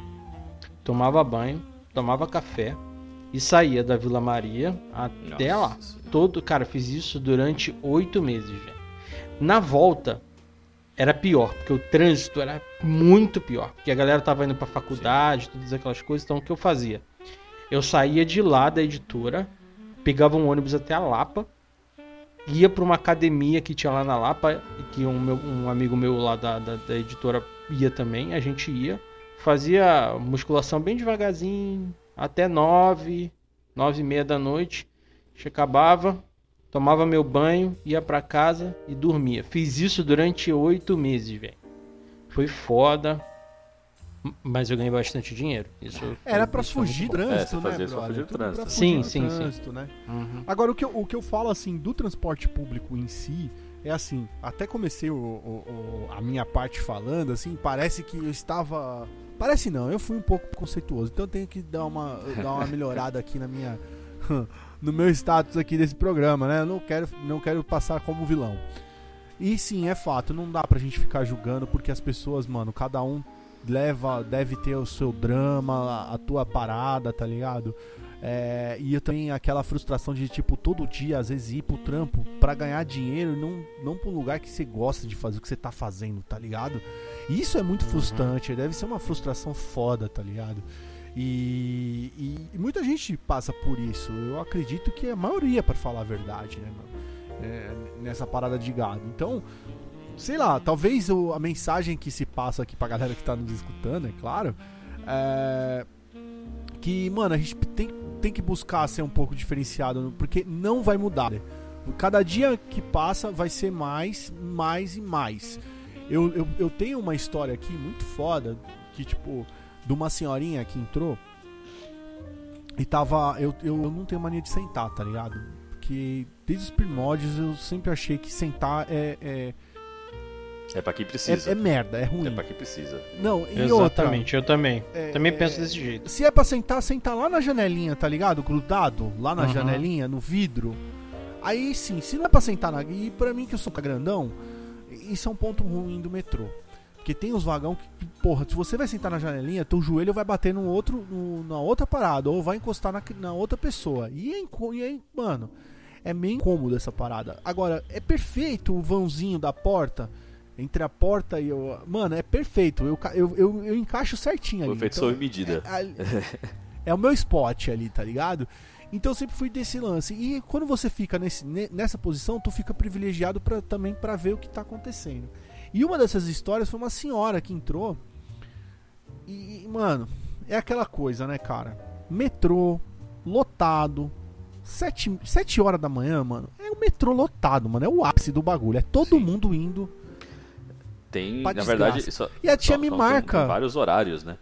C: tomava banho, tomava café e saía da Vila Maria até Nossa. lá. Todo, cara, fiz isso durante oito meses, velho. Na volta, era pior, porque o trânsito era muito pior, porque a galera tava indo pra faculdade, Sim. todas aquelas coisas, então o que eu fazia? Eu saía de lá da editora, pegava um ônibus até a Lapa, ia para uma academia que tinha lá na Lapa, que um, meu, um amigo meu lá da, da, da, editora ia também, a gente ia, fazia musculação bem devagarzinho, até nove, nove e meia da noite, acabava, tomava meu banho, ia para casa e dormia. Fiz isso durante oito meses, velho. Foi foda, mas eu ganhei bastante dinheiro. Isso
B: Era para fugir trânsito, é, né,
A: Fugir do trânsito.
C: Sim, sim,
B: trânsito,
C: sim.
B: Né? Uhum. Agora o que, eu, o que eu falo assim do transporte público em si é assim, até comecei o, o, o, a minha parte falando assim, parece que eu estava Parece não, eu fui um pouco conceituoso, então eu tenho que dar uma, dar uma melhorada aqui na minha no meu status aqui desse programa, né? Eu não quero, não quero passar como vilão. E sim, é fato, não dá pra gente ficar julgando porque as pessoas, mano, cada um leva, deve ter o seu drama, a tua parada, tá ligado? É, e eu também aquela frustração de, tipo, todo dia, às vezes, ir pro trampo para ganhar dinheiro e não, não pro lugar que você gosta de fazer o que você tá fazendo, tá ligado? Isso é muito uhum. frustrante, deve ser uma frustração foda, tá ligado? E, e, e, muita gente passa por isso. Eu acredito que a maioria, para falar a verdade, né? É, nessa parada de gado. Então, sei lá, talvez o, a mensagem que se passa aqui pra galera que tá nos escutando, é claro, é que, mano, a gente tem, tem que buscar ser um pouco diferenciado, porque não vai mudar. Né? Cada dia que passa vai ser mais, mais e mais. Eu, eu, eu tenho uma história aqui muito foda, que tipo de uma senhorinha que entrou e tava. Eu, eu, eu não tenho mania de sentar, tá ligado? Porque desde os primórdios eu sempre achei que sentar é. É,
A: é pra quem precisa.
B: É, é merda, é ruim.
A: É pra quem precisa.
B: Não, e
C: Exatamente,
B: outra,
C: eu também. É, também penso desse jeito.
B: Se é pra sentar, senta lá na janelinha, tá ligado? Grudado, lá na uhum. janelinha, no vidro. Aí sim, se não é pra sentar na. E pra mim que eu sou grandão, isso é um ponto ruim do metrô. Porque tem os vagão que, porra, se você vai sentar na janelinha, teu joelho vai bater no outro, na outra parada, ou vai encostar na, na outra pessoa. E é, e é, mano, é meio incômodo essa parada. Agora, é perfeito o vãozinho da porta, entre a porta e o. Mano, é perfeito. Eu, eu, eu, eu encaixo certinho ali.
A: Foi feito então, sob medida.
B: É, é, o meu spot ali, tá ligado? Então eu sempre fui desse lance. E quando você fica nesse, nessa posição, tu fica privilegiado pra, também para ver o que tá acontecendo. E uma dessas histórias foi uma senhora que entrou. E, mano, é aquela coisa, né, cara? Metrô, lotado. Sete, sete horas da manhã, mano. É o metrô lotado, mano. É o ápice do bagulho. É todo Sim. mundo indo.
A: Tem, na verdade. Só,
B: e a tia só, me marca. Tem
A: vários horários, né?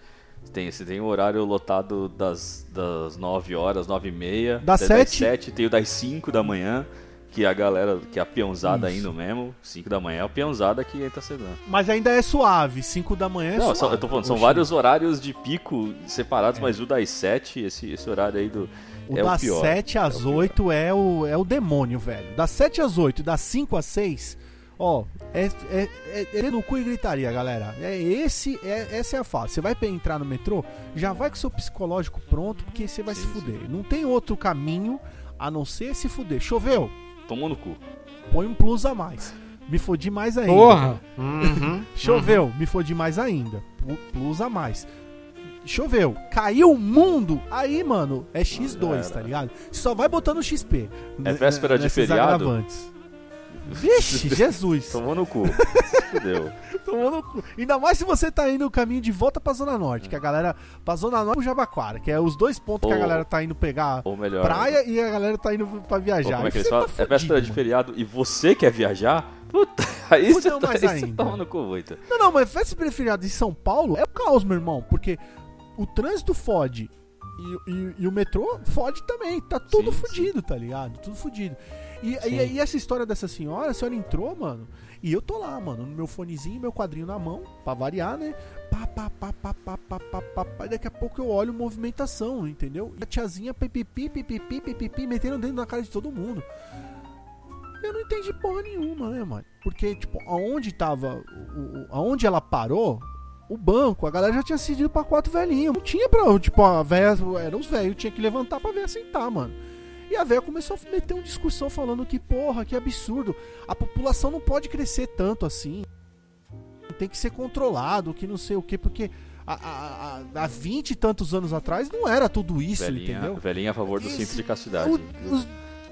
A: Tem, você tem o horário lotado das, das 9 horas, 9 e meia.
B: Das 7.
A: 7, tem o das 5 da manhã que a galera, que é a peãozada indo mesmo, 5 da manhã é a peãozada que entra sedã.
B: Mas ainda é suave, 5 da manhã é
A: Não,
B: suave.
A: eu tô falando, são vários horários de pico separados, é. mas o das 7, esse, esse horário aí do.
B: O
A: é
B: das o 7 às é 8 é o, é o demônio, velho. Das 7 às 8 e das 5 às 6, ó, é, é, é, é no cu e gritaria, galera. É esse, é, essa é a fase. Você vai entrar no metrô, já vai com seu psicológico pronto, porque você vai sim, se fuder. Sim. Não tem outro caminho a não ser se fuder. Choveu?
A: Tomou no cu.
B: Põe um plus a mais. Me fodi mais ainda.
C: Porra!
B: Uhum, Choveu, uhum. me fodi mais ainda. Plus a mais. Choveu, caiu o mundo. Aí, mano, é X2, tá ligado? Você só vai botando XP.
A: É véspera de feriado. Agravantes.
B: Vixe, Jesus.
A: Tomou no cu. Fudeu.
B: Tomou no cu. Ainda mais se você tá indo o caminho de volta pra Zona Norte, que a galera. Pra Zona Norte pro Jabaquara, que é os dois pontos que a
A: Ou-
B: galera tá indo pegar
A: Ou melhor.
B: praia e a galera tá indo pra
A: ou
B: viajar.
A: como é que eles falam?
B: tá
A: é véspera de feriado e você quer viajar? Puta, aí você tá,
B: mais
A: aí você
B: ainda.
A: toma no cu muito.
B: Não, não, mas véspera de feriado em São Paulo é o caos, meu irmão, porque o trânsito fode e, e- e o metrô fode também. Tá tudo
A: Sim,
B: fudido, tá ligado? Tudo fudido. E, e, e essa história dessa senhora, a senhora entrou, mano, e eu tô lá, mano, no meu fonezinho, meu quadrinho na mão, pra variar, né? Pá, pá, pá, pá, pá, pá, pá, pá, pá, e daqui a pouco eu olho movimentação, entendeu? E a tiazinha pipipi, pipipi, pipipi, metendo dentro na cara de todo mundo. Eu não entendi porra nenhuma, né, mano? Porque, tipo, aonde tava. O, o- aonde ela parou, o banco, a galera já tinha cedido pra quatro velhinhos. Não tinha pra. Tipo, a véia. Eram os velhos, tinha que levantar pra véia sentar, mano. E a véia começou a meter uma discussão falando que, porra, que absurdo. A população não pode crescer tanto assim. Tem que ser controlado, que não sei o quê, porque há- há há- há 20 e tantos anos atrás não era tudo isso,
A: Velhinha,
B: entendeu?
A: velhinha a favor do
B: Esse-
A: simplificacidade.
B: O- os-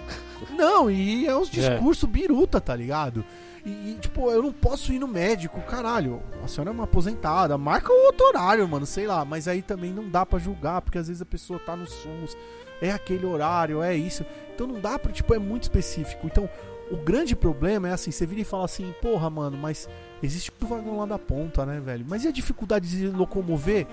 B: Não, e é uns discursos biruta, tá ligado? E, e, tipo, eu não posso ir no médico, caralho. A senhora é uma aposentada, marca o outro horário, mano, sei lá. Mas aí também não dá pra julgar, porque às vezes a pessoa tá no SUS, é aquele horário, é isso. Então não dá pra, tipo, é muito específico. Então, o grande problema é assim, você vira e fala assim, porra, mano, mas existe o vagão lá da ponta, né, velho? Mas e a dificuldade de se locomover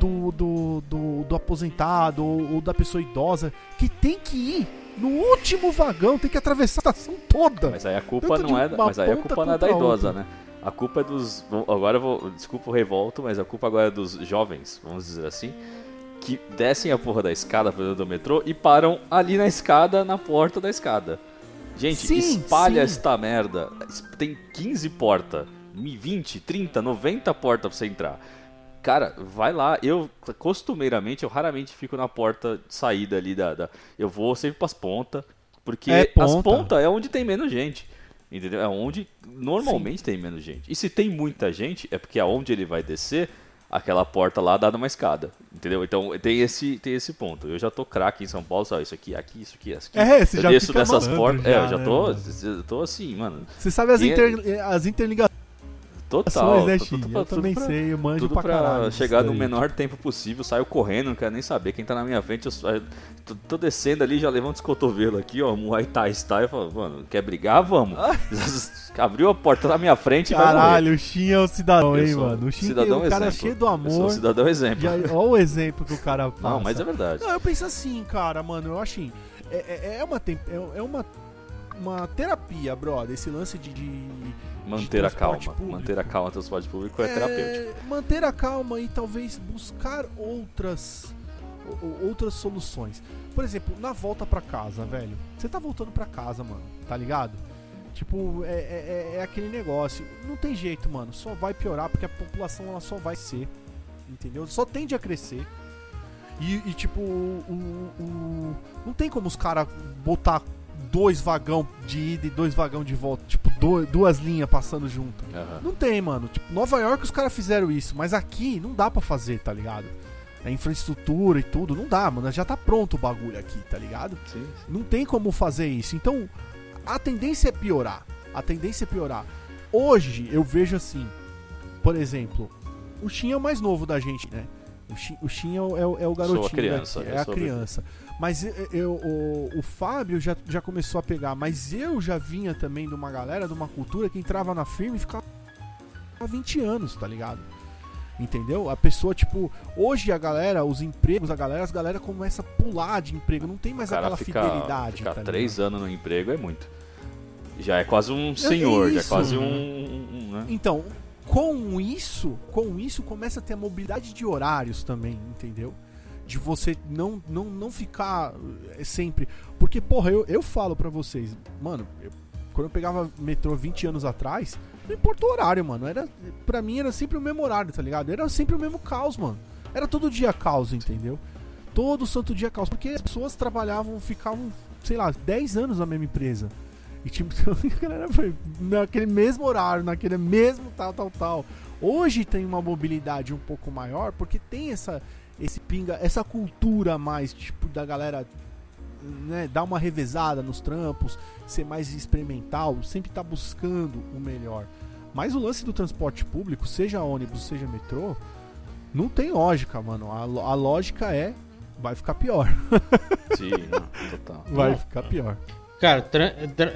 B: do, do, do, do aposentado ou, ou da pessoa idosa que tem que ir no último vagão, tem que atravessar a estação toda.
A: Mas aí a culpa não é, mas aí a culpa não é da idosa,
B: outra.
A: né? A culpa é dos, agora eu vou, desculpa o revolto, mas a culpa agora é dos jovens, vamos dizer assim, que descem a porra da escada do metrô e param ali na escada, na porta da escada. Gente,
B: Sim,
A: espalha
B: sim.
A: esta merda. Tem 15 portas, 20, 30, 90 portas pra você entrar. Cara, vai lá. Eu, costumeiramente, eu raramente fico na porta de saída ali da. da- eu vou sempre pras pontas. Porque
B: É
A: as
B: ponta.
A: pontas é onde tem menos gente. Entendeu? É onde normalmente tem menos gente. E se tem muita gente, é porque aonde ele vai descer, aquela porta lá dá numa escada. Entendeu? Então tem esse, tem esse ponto. Eu já tô craque em São Paulo, sabe? Isso aqui, aqui, isso aqui, isso aqui.
B: É, você
A: eu
B: já
A: desço dessas portas.
B: já,
A: é, eu já
B: né,
A: tô.
B: mano?
A: Tô assim, mano.
B: Você sabe as,
A: E é-
B: inter, as interligações,
A: Total.
B: né,
A: tudo pra-
B: Eu
A: tudo
B: também
A: pra-
B: sei, eu manjo
A: Tudo
B: pra,
A: pra,
B: caralho.
A: chegar no menor tempo possível, saio correndo, não quero nem saber quem tá na minha frente. Eu eu tô, tô descendo ali, já levanto os cotovelos aqui, ó, Muay Thai style. Eu falo, mano, quer brigar? Vamos. Abriu a porta na minha frente.
B: Caralho, o Shin é o cidadão, hein, mano. O Shin
A: cidadão
B: tem um cara
A: exemplo.
B: cheio do
A: Eu sou
B: amor.
A: um cidadão exemplo.
B: Já, olha o exemplo que o cara passa.
A: Não, mas é verdade.
B: Não, eu penso assim, cara, mano, eu acho assim, é, é, é uma, é, é uma, uma terapia, brother, esse lance de... de
A: Manter a
B: transporte
A: calma.
B: público.
A: Manter a calma no transporte público é, terapêutico.
B: Manter a calma e talvez buscar outras outras soluções. Por exemplo, na volta pra casa, velho. Você tá voltando pra casa, mano, tá ligado? Tipo, é, é- é- é aquele negócio. Não tem jeito, mano. Só vai piorar porque a população ela só vai ser. Entendeu? Só tende a crescer. E, e, tipo, o, o- o- não tem como os caras botar dois vagão de ida e dois vagão de volta. Tipo, do- duas linhas passando junto.
A: Aham.
B: Não tem, mano. Tipo, Nova York os caras fizeram isso, mas aqui não dá pra fazer, tá ligado? A infraestrutura e tudo, não dá, mano. Já tá pronto o bagulho aqui, tá ligado?
A: Sim, sim.
B: Não tem como fazer isso. Então, a tendência é piorar. A tendência é piorar. Hoje, eu vejo assim, por exemplo, o Shin é o mais novo da gente, né? O Shin, o Shin é, o, é o- é o garotinho
A: criança,
B: daqui,
A: eu
B: é a
A: sou a
B: criança. Mas eu, eu- o, o Fábio já, já começou a pegar, mas eu já vinha também de uma galera, de uma cultura que entrava na firma e ficava há 20 anos, tá ligado? Entendeu? A pessoa, tipo, hoje a galera, os empregos, a galera, as galera começa a pular de emprego, não tem mais aquela
A: fica,
B: fidelidade.
A: ficar
B: tá
A: três anos no emprego é muito. Já é quase um senhor, já é quase um. um- né?
B: Então, com isso, com isso começa a ter a mobilidade de horários também, entendeu? De você não, não, não ficar eh, sempre. Porque, porra, eu, eu falo pra vocês, mano, eu- quando eu pegava metrô 20 anos atrás, não importa o horário, mano. Era, pra mim era sempre o mesmo horário, tá ligado? Era sempre o mesmo caos, mano. Era todo dia caos, entendeu? Todo santo dia caos. Porque as pessoas trabalhavam, ficavam, sei lá, 10 anos na mesma empresa. E tipo, a galera foi naquele mesmo horário, naquele mesmo tal, tal, tal. Hoje tem uma mobilidade um pouco maior porque tem essa esse pinga, essa cultura mais tipo da galera né, dar uma revezada nos trampos, ser mais experimental, sempre tá buscando o melhor. Mas o lance do transporte público, seja ônibus, seja metrô, não tem lógica, mano. A, a lógica é vai ficar pior.
A: Sim, total.
B: Vai
C: Não.
B: ficar pior.
C: Cara,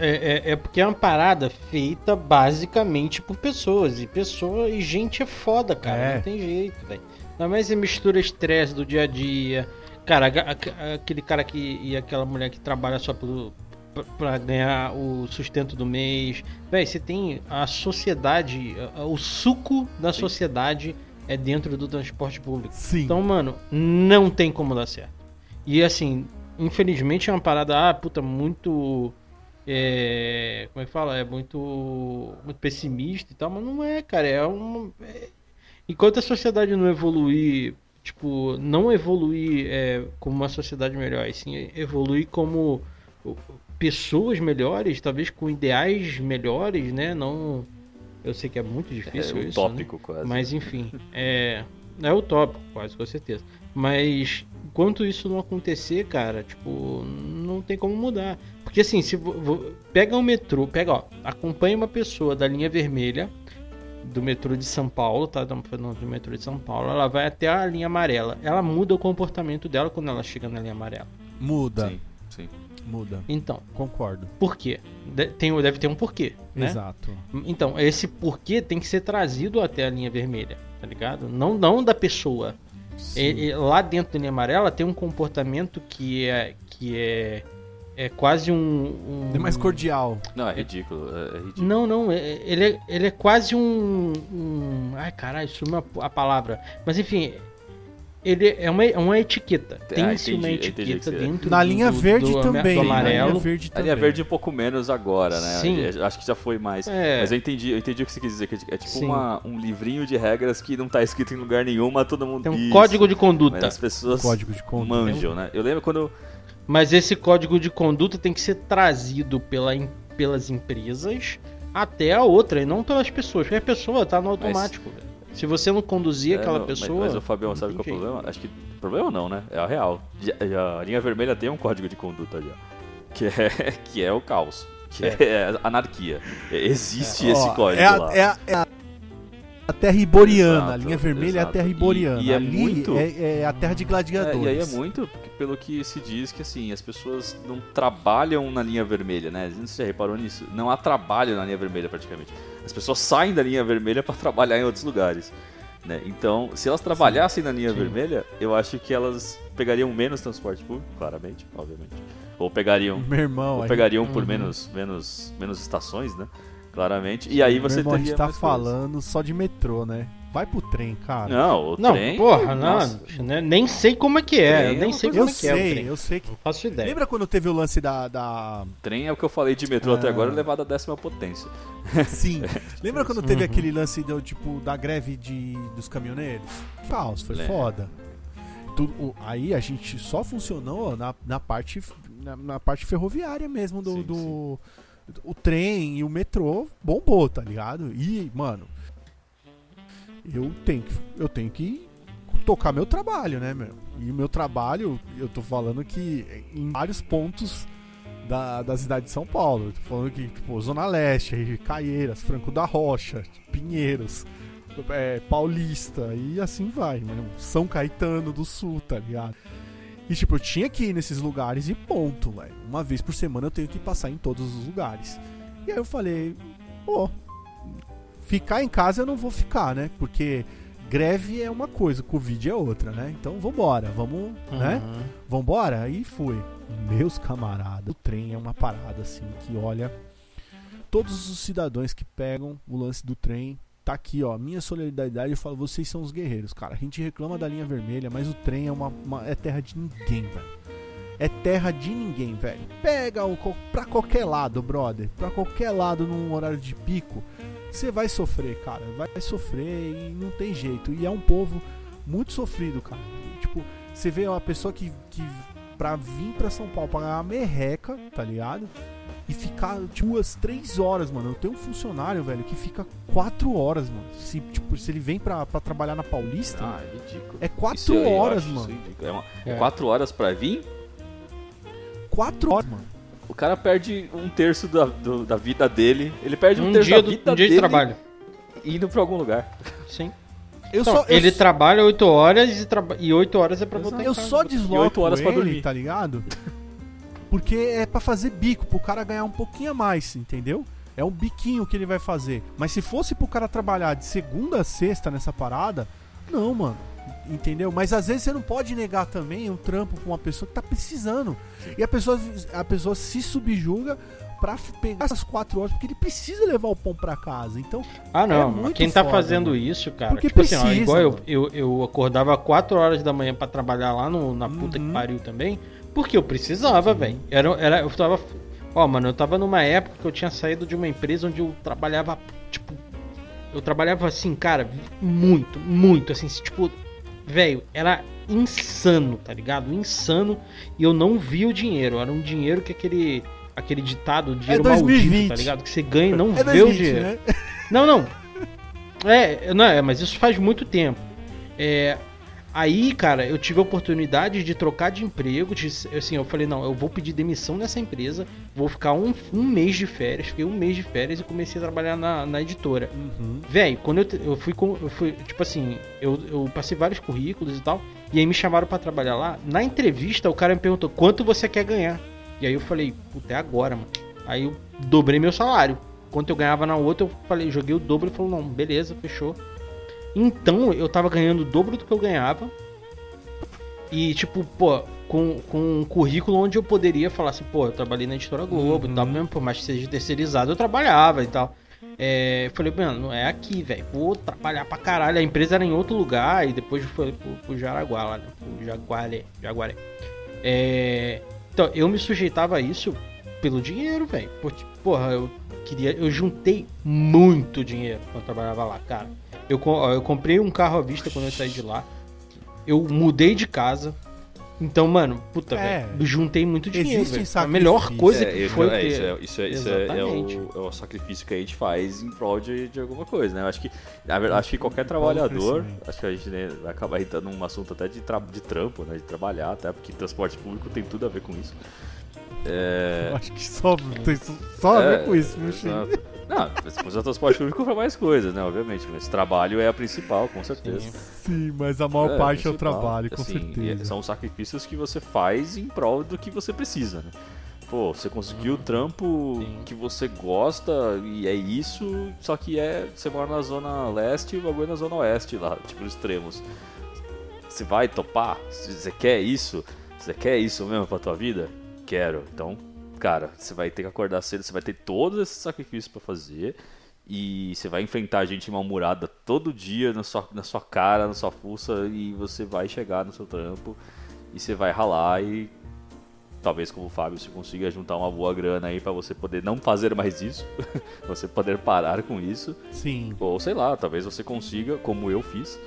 C: é, é- é porque é uma parada feita basicamente por pessoas. E pessoa e gente é foda, cara.
B: É.
C: Não tem jeito, velho. Ainda mais você mistura estresse do dia a dia. Cara, a- a- aquele cara que. e aquela mulher que trabalha só pelo, pra- pra ganhar o sustento do mês. Véi, você tem a sociedade. O suco da sociedade é dentro do transporte público.
B: Sim.
C: Então, mano, não tem como dar certo. E assim, infelizmente é uma parada, ah, puta, muito. É, como é que fala? É muito, muito pessimista e tal, mas não é, cara. É um. é- enquanto a sociedade não evoluir, tipo, não evoluir é, como uma sociedade melhor, e sim evoluir como pessoas melhores, talvez com ideais melhores, né? Não. Eu sei que é muito
A: É
C: difícil isso. né?
A: utópico quase.
C: Mas enfim, é, é utópico, quase com certeza. Mas enquanto isso não acontecer, cara, tipo, não tem como mudar. Porque assim, se pega o metrô, pega, ó, acompanha uma pessoa da linha vermelha do metrô de São Paulo, tá? Estamos falando do metrô de São Paulo, ela vai até a linha amarela. Ela muda o comportamento dela quando ela chega na linha amarela.
B: Muda.
A: Sim, sim.
B: Muda.
C: Então,
B: Concordo.
C: por quê? De- tem, deve ter um porquê, né?
B: Exato.
C: Então, esse porquê tem que ser trazido até a linha vermelha, tá ligado? Não, não da pessoa. E- e lá dentro da linha amarela tem um comportamento que é que é é quase um, um-
B: É mais cordial.
A: Não, é ridículo. É, é ridículo.
C: Não, não, é- ele é, ele é quase um, um ai caralho, sumiu a, a palavra. Mas enfim, ele é uma, é uma etiqueta.
A: Ah,
C: Tem-se uma
A: o que
C: etiqueta dentro
B: Na
C: do-
B: linha
C: do-
B: verde
C: do,
B: também.
C: do
B: Na
C: amarelo.
B: linha verde
A: A
B: também.
A: linha verde um pouco menos agora, né?
C: Sim.
A: Acho que já foi mais.
C: É.
A: Mas eu entendi, eu entendi o que você quis dizer, que é tipo uma- um livrinho de regras que não tá escrito em lugar nenhum, mas todo mundo
C: Tem um
A: Isso.
C: código de
A: Mas
C: conduta.
A: as pessoas
B: Código de conduta.
A: manjam, né? Eu lembro quando.
C: Mas esse código de conduta tem que ser trazido pela, pelas empresas até a outra, e não pelas pessoas. Porque a pessoa tá no automático. velho. Se você não conduzir
A: É,
C: aquela
A: não, mas-
C: pessoa.
A: Mas, o Fabião sabe qual é o problema? Acho que. Problema não, né? É a real. Já- a linha vermelha tem um código de conduta já. Que é, que é o caos. Que é, a anarquia. É, Existe esse
B: Ó,
A: código
B: é a,
A: lá.
B: É a, é a- a terra iboriana.
A: Exato,
B: a linha vermelha é a
A: exato.
B: terra
A: E-
B: iboriana.
A: e é
B: Ali
A: muito-
B: é, é a terra de
A: É,
B: gladiadores.
A: e aí é muito pelo que se diz que assim, as pessoas não trabalham na linha vermelha, né? Não sei se você reparou nisso. Não há trabalho na linha vermelha praticamente. As pessoas saem da linha vermelha para trabalhar em outros lugares. Né? Então, se elas trabalhassem na linha
C: Sim.
A: vermelha, eu acho que elas pegariam menos transporte público, claramente, obviamente. Ou pegariam,
B: Meu irmão,
A: ou pegariam por
C: Uhum.
A: menos, menos, menos estações, né? Claramente. E aí você
B: meu irmão, a gente tá falando só de metrô, né? Vai pro trem, cara.
A: Não, o
C: Não,
A: trem.
C: porra,
A: nossa,
C: não. né? Nem sei como é que é.
A: Trem
C: Eu
A: é
C: nem sei
A: coisa-
C: como
B: eu
C: é que é o
B: sei, eu sei que.
C: Não faço ideia.
B: Lembra quando teve o lance da. da...
A: Trem é o que eu falei de metrô até
B: Ah.
A: agora, levado à décima potência.
B: Sim. Lembra quando teve
C: Uhum.
B: aquele lance do, tipo, da greve de, dos caminhoneiros? Caos, foi
A: Lembro.
B: foda. Tu- o- aí a gente só funcionou na, na, parte, na, na parte ferroviária mesmo do,
A: Sim,
B: do- O trem e o metrô bombou, tá ligado? E, mano, eu tenho que, eu tenho que tocar meu trabalho, né, meu? E o meu trabalho, eu tô falando que em vários pontos da, da cidade de São Paulo. Tô falando que, tipo, Zona Leste, Caieiras, Franco da Rocha, Pinheiros, é, Paulista, e assim vai, mano. São Caetano do Sul, tá ligado? E, tipo, eu tinha que ir nesses lugares e ponto, velho. Uma vez por semana eu tenho que passar em todos os lugares. E aí eu falei, pô, ficar em casa eu não vou ficar, né? Porque greve é uma coisa, Covid é outra, né? Então vambora, vamos, né?
C: Uhum.
B: Vambora? Aí foi. Meus camaradas, o trem é uma parada assim que olha. Todos os cidadãos que pegam o lance do trem, tá aqui, ó. Minha solidariedade, eu falo, vocês são os guerreiros, cara. A gente reclama da linha vermelha, mas o trem é uma, uma- é terra de ninguém, velho. É terra de ninguém, velho. Pega o, pra qualquer lado, brother. Pra qualquer lado num horário de pico. Você vai sofrer, cara. Vai sofrer e não tem jeito. E é um povo muito sofrido, cara. Tipo, você vê uma pessoa que, que pra vir pra São Paulo pagar uma merreca, tá ligado? E ficar tipo, duas, três horas, mano. Eu tenho um funcionário, velho, que fica quatro horas, mano. Se, tipo, se ele vem pra, pra trabalhar na Paulista,
A: Ah, é ridículo.
B: é quatro
A: Isso eu
B: horas,
A: acho
B: mano.
A: É, uma-
C: É.
A: quatro horas pra vir?
B: quatro horas, mano.
A: O cara perde um terço da, do- da vida dele. Ele perde um,
C: Um
A: terço
C: dia,
A: da
C: do,
A: vida
C: um dia
A: dele
C: de trabalho.
A: indo pra algum lugar.
C: Sim.
B: Eu
C: Então,
B: só, eu,
C: ele trabalha 8 horas e, traba... e 8 horas é pra
A: Exato.
C: botar em
B: eu só
A: E
B: desloco
A: oito horas pra
B: ele,
A: dormir.
B: tá ligado? Porque é pra fazer bico, pro cara ganhar um pouquinho a mais, entendeu? É um biquinho que ele vai fazer. Mas se fosse pro cara trabalhar de segunda a sexta nessa parada, não, mano. Entendeu? Mas às vezes você não pode negar também um trampo pra uma pessoa que tá precisando. E a pessoa, a pessoa se subjuga pra pegar essas quatro horas, porque ele precisa levar o pão pra casa. Então,
C: Ah, não.
B: É
C: quem tá
B: foda,
C: fazendo isso, cara.
B: Porque
C: tipo assim, ó,
B: precisa,
C: igual eu, eu, eu acordava 4 horas da manhã pra trabalhar lá no, na puta que
B: Uhum.
C: pariu também. Porque eu precisava, velho. Era, era, eu tava. Ó, mano, eu tava numa época que eu tinha saído de uma empresa onde eu trabalhava, tipo. Eu trabalhava assim, cara, muito, muito, assim, tipo. Velho, era insano, tá ligado? Insano. E eu não via o dinheiro. Era um dinheiro que aquele. Aquele ditado, dinheiro
B: 2020.
C: maldito, tá ligado? Que você ganha e não
B: é
C: vê o
B: 2020,
C: dinheiro.
B: né?
C: Não, não. É, não é, mas isso faz muito tempo. É, aí, cara, eu tive a oportunidade de trocar de emprego. De, assim, eu falei, não, eu vou pedir demissão dessa empresa, vou ficar um, um mês de férias, fiquei um mês de férias e comecei a trabalhar na, na editora.
B: Uhum.
C: Véi, quando eu, eu fui com. Eu fui, tipo assim, eu, eu passei vários currículos e tal. E aí me chamaram pra trabalhar lá. Na entrevista, o cara me perguntou quanto você quer ganhar. E aí eu falei, puta, é agora, mano. Aí eu dobrei meu salário. Quanto eu ganhava na outra, eu falei, joguei o dobro. Ele falou, não, beleza, fechou. Então eu tava ganhando o dobro do que eu ganhava. E tipo, pô, com, com um currículo onde eu poderia falar assim, pô, eu trabalhei na editora Globo e tal,
B: Uhum.
C: mesmo por mais que seja terceirizado, eu trabalhava e tal. É, eu falei, mano, não é aqui, velho. Vou trabalhar pra caralho. A empresa era em outro lugar e depois foi pro, pro Jaraguá lá, né? Pro Jaguaré. Jaguaré. É, então, eu me sujeitava a isso pelo dinheiro, velho. Porque, Porra, eu queria. Eu juntei muito dinheiro quando eu trabalhava lá, cara. Eu, eu comprei um carro à vista quando eu saí de lá. Eu mudei de casa. Então, mano, puta,
B: É.
C: velho. Juntei muito dinheiro.
B: Existem
C: velho. A melhor coisa
A: É,
C: que
A: isso,
C: foi
A: é,
C: ter-
A: isso, é, isso, é, isso é- é o, é o sacrifício que a gente faz em prol de, de alguma coisa, né? Eu acho que, na verdade, acho que qualquer trabalhador, acho que a gente né, vai acabar entrando num assunto até de, tra de trampo, né? De trabalhar, até porque transporte público tem tudo a ver com isso. É,
B: Eu acho que só tem só a ver
A: É,
B: com isso, meu filho.
A: Não, você usa transporte público para mais coisas, né? Obviamente, mas trabalho é a principal, com certeza.
C: Sim.
B: Sim, mas a maior parte é o trabalho, com
A: Assim,
B: certeza.
A: São sacrifícios que você faz em prol do que você precisa, né? Pô, você conseguiu o trampo
C: Sim.
A: que você gosta e é isso, só que é. Você mora na zona leste e o bagulho é na zona oeste lá, tipo, nos extremos. Você vai topar? Você quer isso? Você quer isso mesmo pra tua vida? Quero. Então, cara, você vai ter que acordar cedo, você vai ter todos esses sacrifícios pra fazer. E você vai enfrentar gente mal-humorada todo dia na sua, na sua cara, na sua fuça, e você vai chegar no seu trampo e você vai ralar e talvez como o Fábio você consiga juntar uma boa grana aí pra você poder não fazer mais isso, você poder parar com isso,
B: Sim.
A: ou sei lá, talvez você consiga, como eu fiz,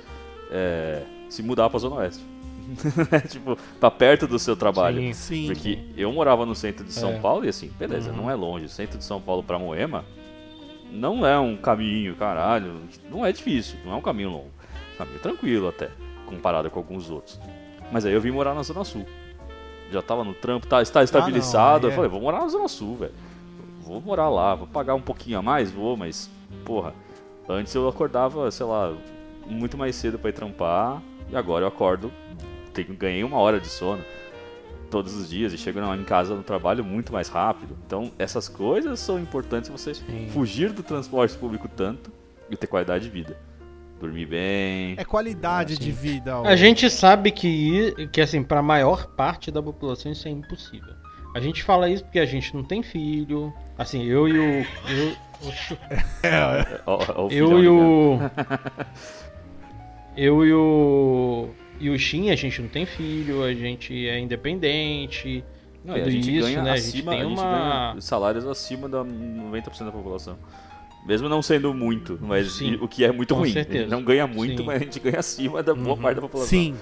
A: é, se mudar pra Zona Oeste. tipo, pra perto do seu trabalho.
C: Sim.
B: Sim.
A: Porque eu morava no centro de São
C: É.
A: Paulo e assim, beleza,
C: Uhum.
A: não é longe. Centro de São Paulo pra Moema não é um caminho, caralho. Não é difícil, não é um caminho longo. Caminho tranquilo até, comparado com alguns outros. Mas aí eu vim morar na Zona Sul. Já tava no trampo, tá, está estabilizado.
B: aí
A: Eu
B: é.
A: falei, vou morar na Zona Sul, velho. Vou morar lá, vou pagar um pouquinho a mais, vou, mas, porra, antes eu acordava, sei lá, muito mais cedo pra ir trampar. E agora eu acordo, tenho, ganhei uma hora de sono todos os dias e chego em casa no trabalho muito mais rápido. Então, essas coisas são importantes você
C: Sim.
A: fugir do transporte público tanto e ter qualidade de vida. Dormir bem.
B: É qualidade
C: Ah, sim.
B: de vida. ó.
C: A gente sabe que, que assim, pra maior parte da população isso é impossível. A gente fala isso porque a gente não tem filho. Assim, eu e o. Eu, oxi.
A: Ó, ó, o
C: eu e o. Eu e o. E o Shin, a gente não tem filho, a gente é independente.
A: Não, e a
C: tudo
A: gente
C: isso,
A: ganha
C: né? A gente
A: acima,
C: tem
A: a gente
C: uma-
A: ganha salários acima da 90% da população. Mesmo não sendo muito, mas
C: Sim,
A: o que é muito
C: com
A: ruim.
C: certeza.
A: A gente não ganha muito,
C: Sim.
A: mas a gente ganha acima da boa
C: Uhum.
A: parte da população.
B: Sim.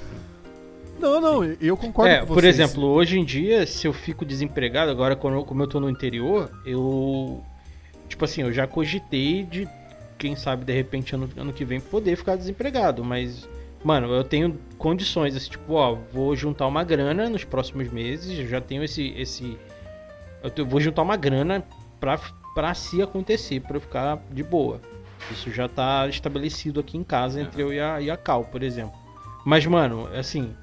B: Não, não, eu concordo
C: É,
B: com
C: por
B: vocês.
C: exemplo, hoje em dia, se eu fico desempregado, agora eu- como eu tô no interior, eu. Tipo assim, eu já cogitei de, quem sabe, de repente, ano, ano que vem, poder ficar desempregado, mas mano, eu tenho condições, assim, tipo, ó, vou juntar uma grana nos próximos meses, eu já tenho esse. esse eu vou juntar uma grana pra, pra se acontecer, pra eu ficar de boa. Isso já tá estabelecido aqui em casa entre eu e a, e a Cal, por exemplo. Mas, mano, assim,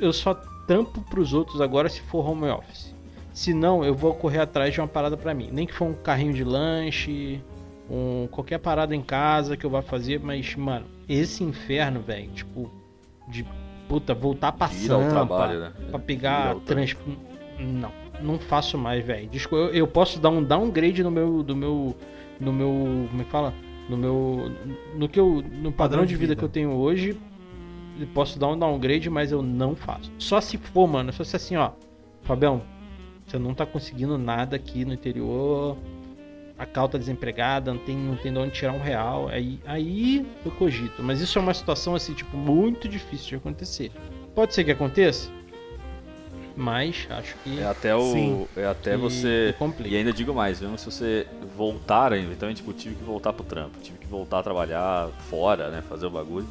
C: eu só tampo pros outros agora se for home office. Se não, eu vou correr atrás de uma parada pra mim. Nem que for um carrinho de lanche, um qualquer parada em casa que eu vá fazer, mas, mano, esse inferno, velho, tipo, de puta, voltar pra
A: ao
C: Sampa,
A: trabalho, né?
C: pra pegar trans... Não, não faço mais, velho. Desculpa, eu, eu posso dar um downgrade no meu, do meu, no meu, como é que fala? No meu, no que eu, no padrão, de vida, que eu tenho hoje, eu posso dar um downgrade, mas eu não faço. Só se for, mano, só se assim, ó, Fabião, você não tá conseguindo nada aqui no interior, a Cal tá desempregada, não tem, não tem de onde tirar um real, aí, aí eu cogito. Mas isso é uma situação, assim, tipo, muito difícil de acontecer. Pode ser que aconteça, mas acho que
A: É até o.
B: Sim.
A: É até você.
C: complica.
A: E ainda digo mais, mesmo se você voltar ainda, então tipo, tive que voltar pro trampo, tive que voltar a trabalhar fora, né? Fazer o bagulho.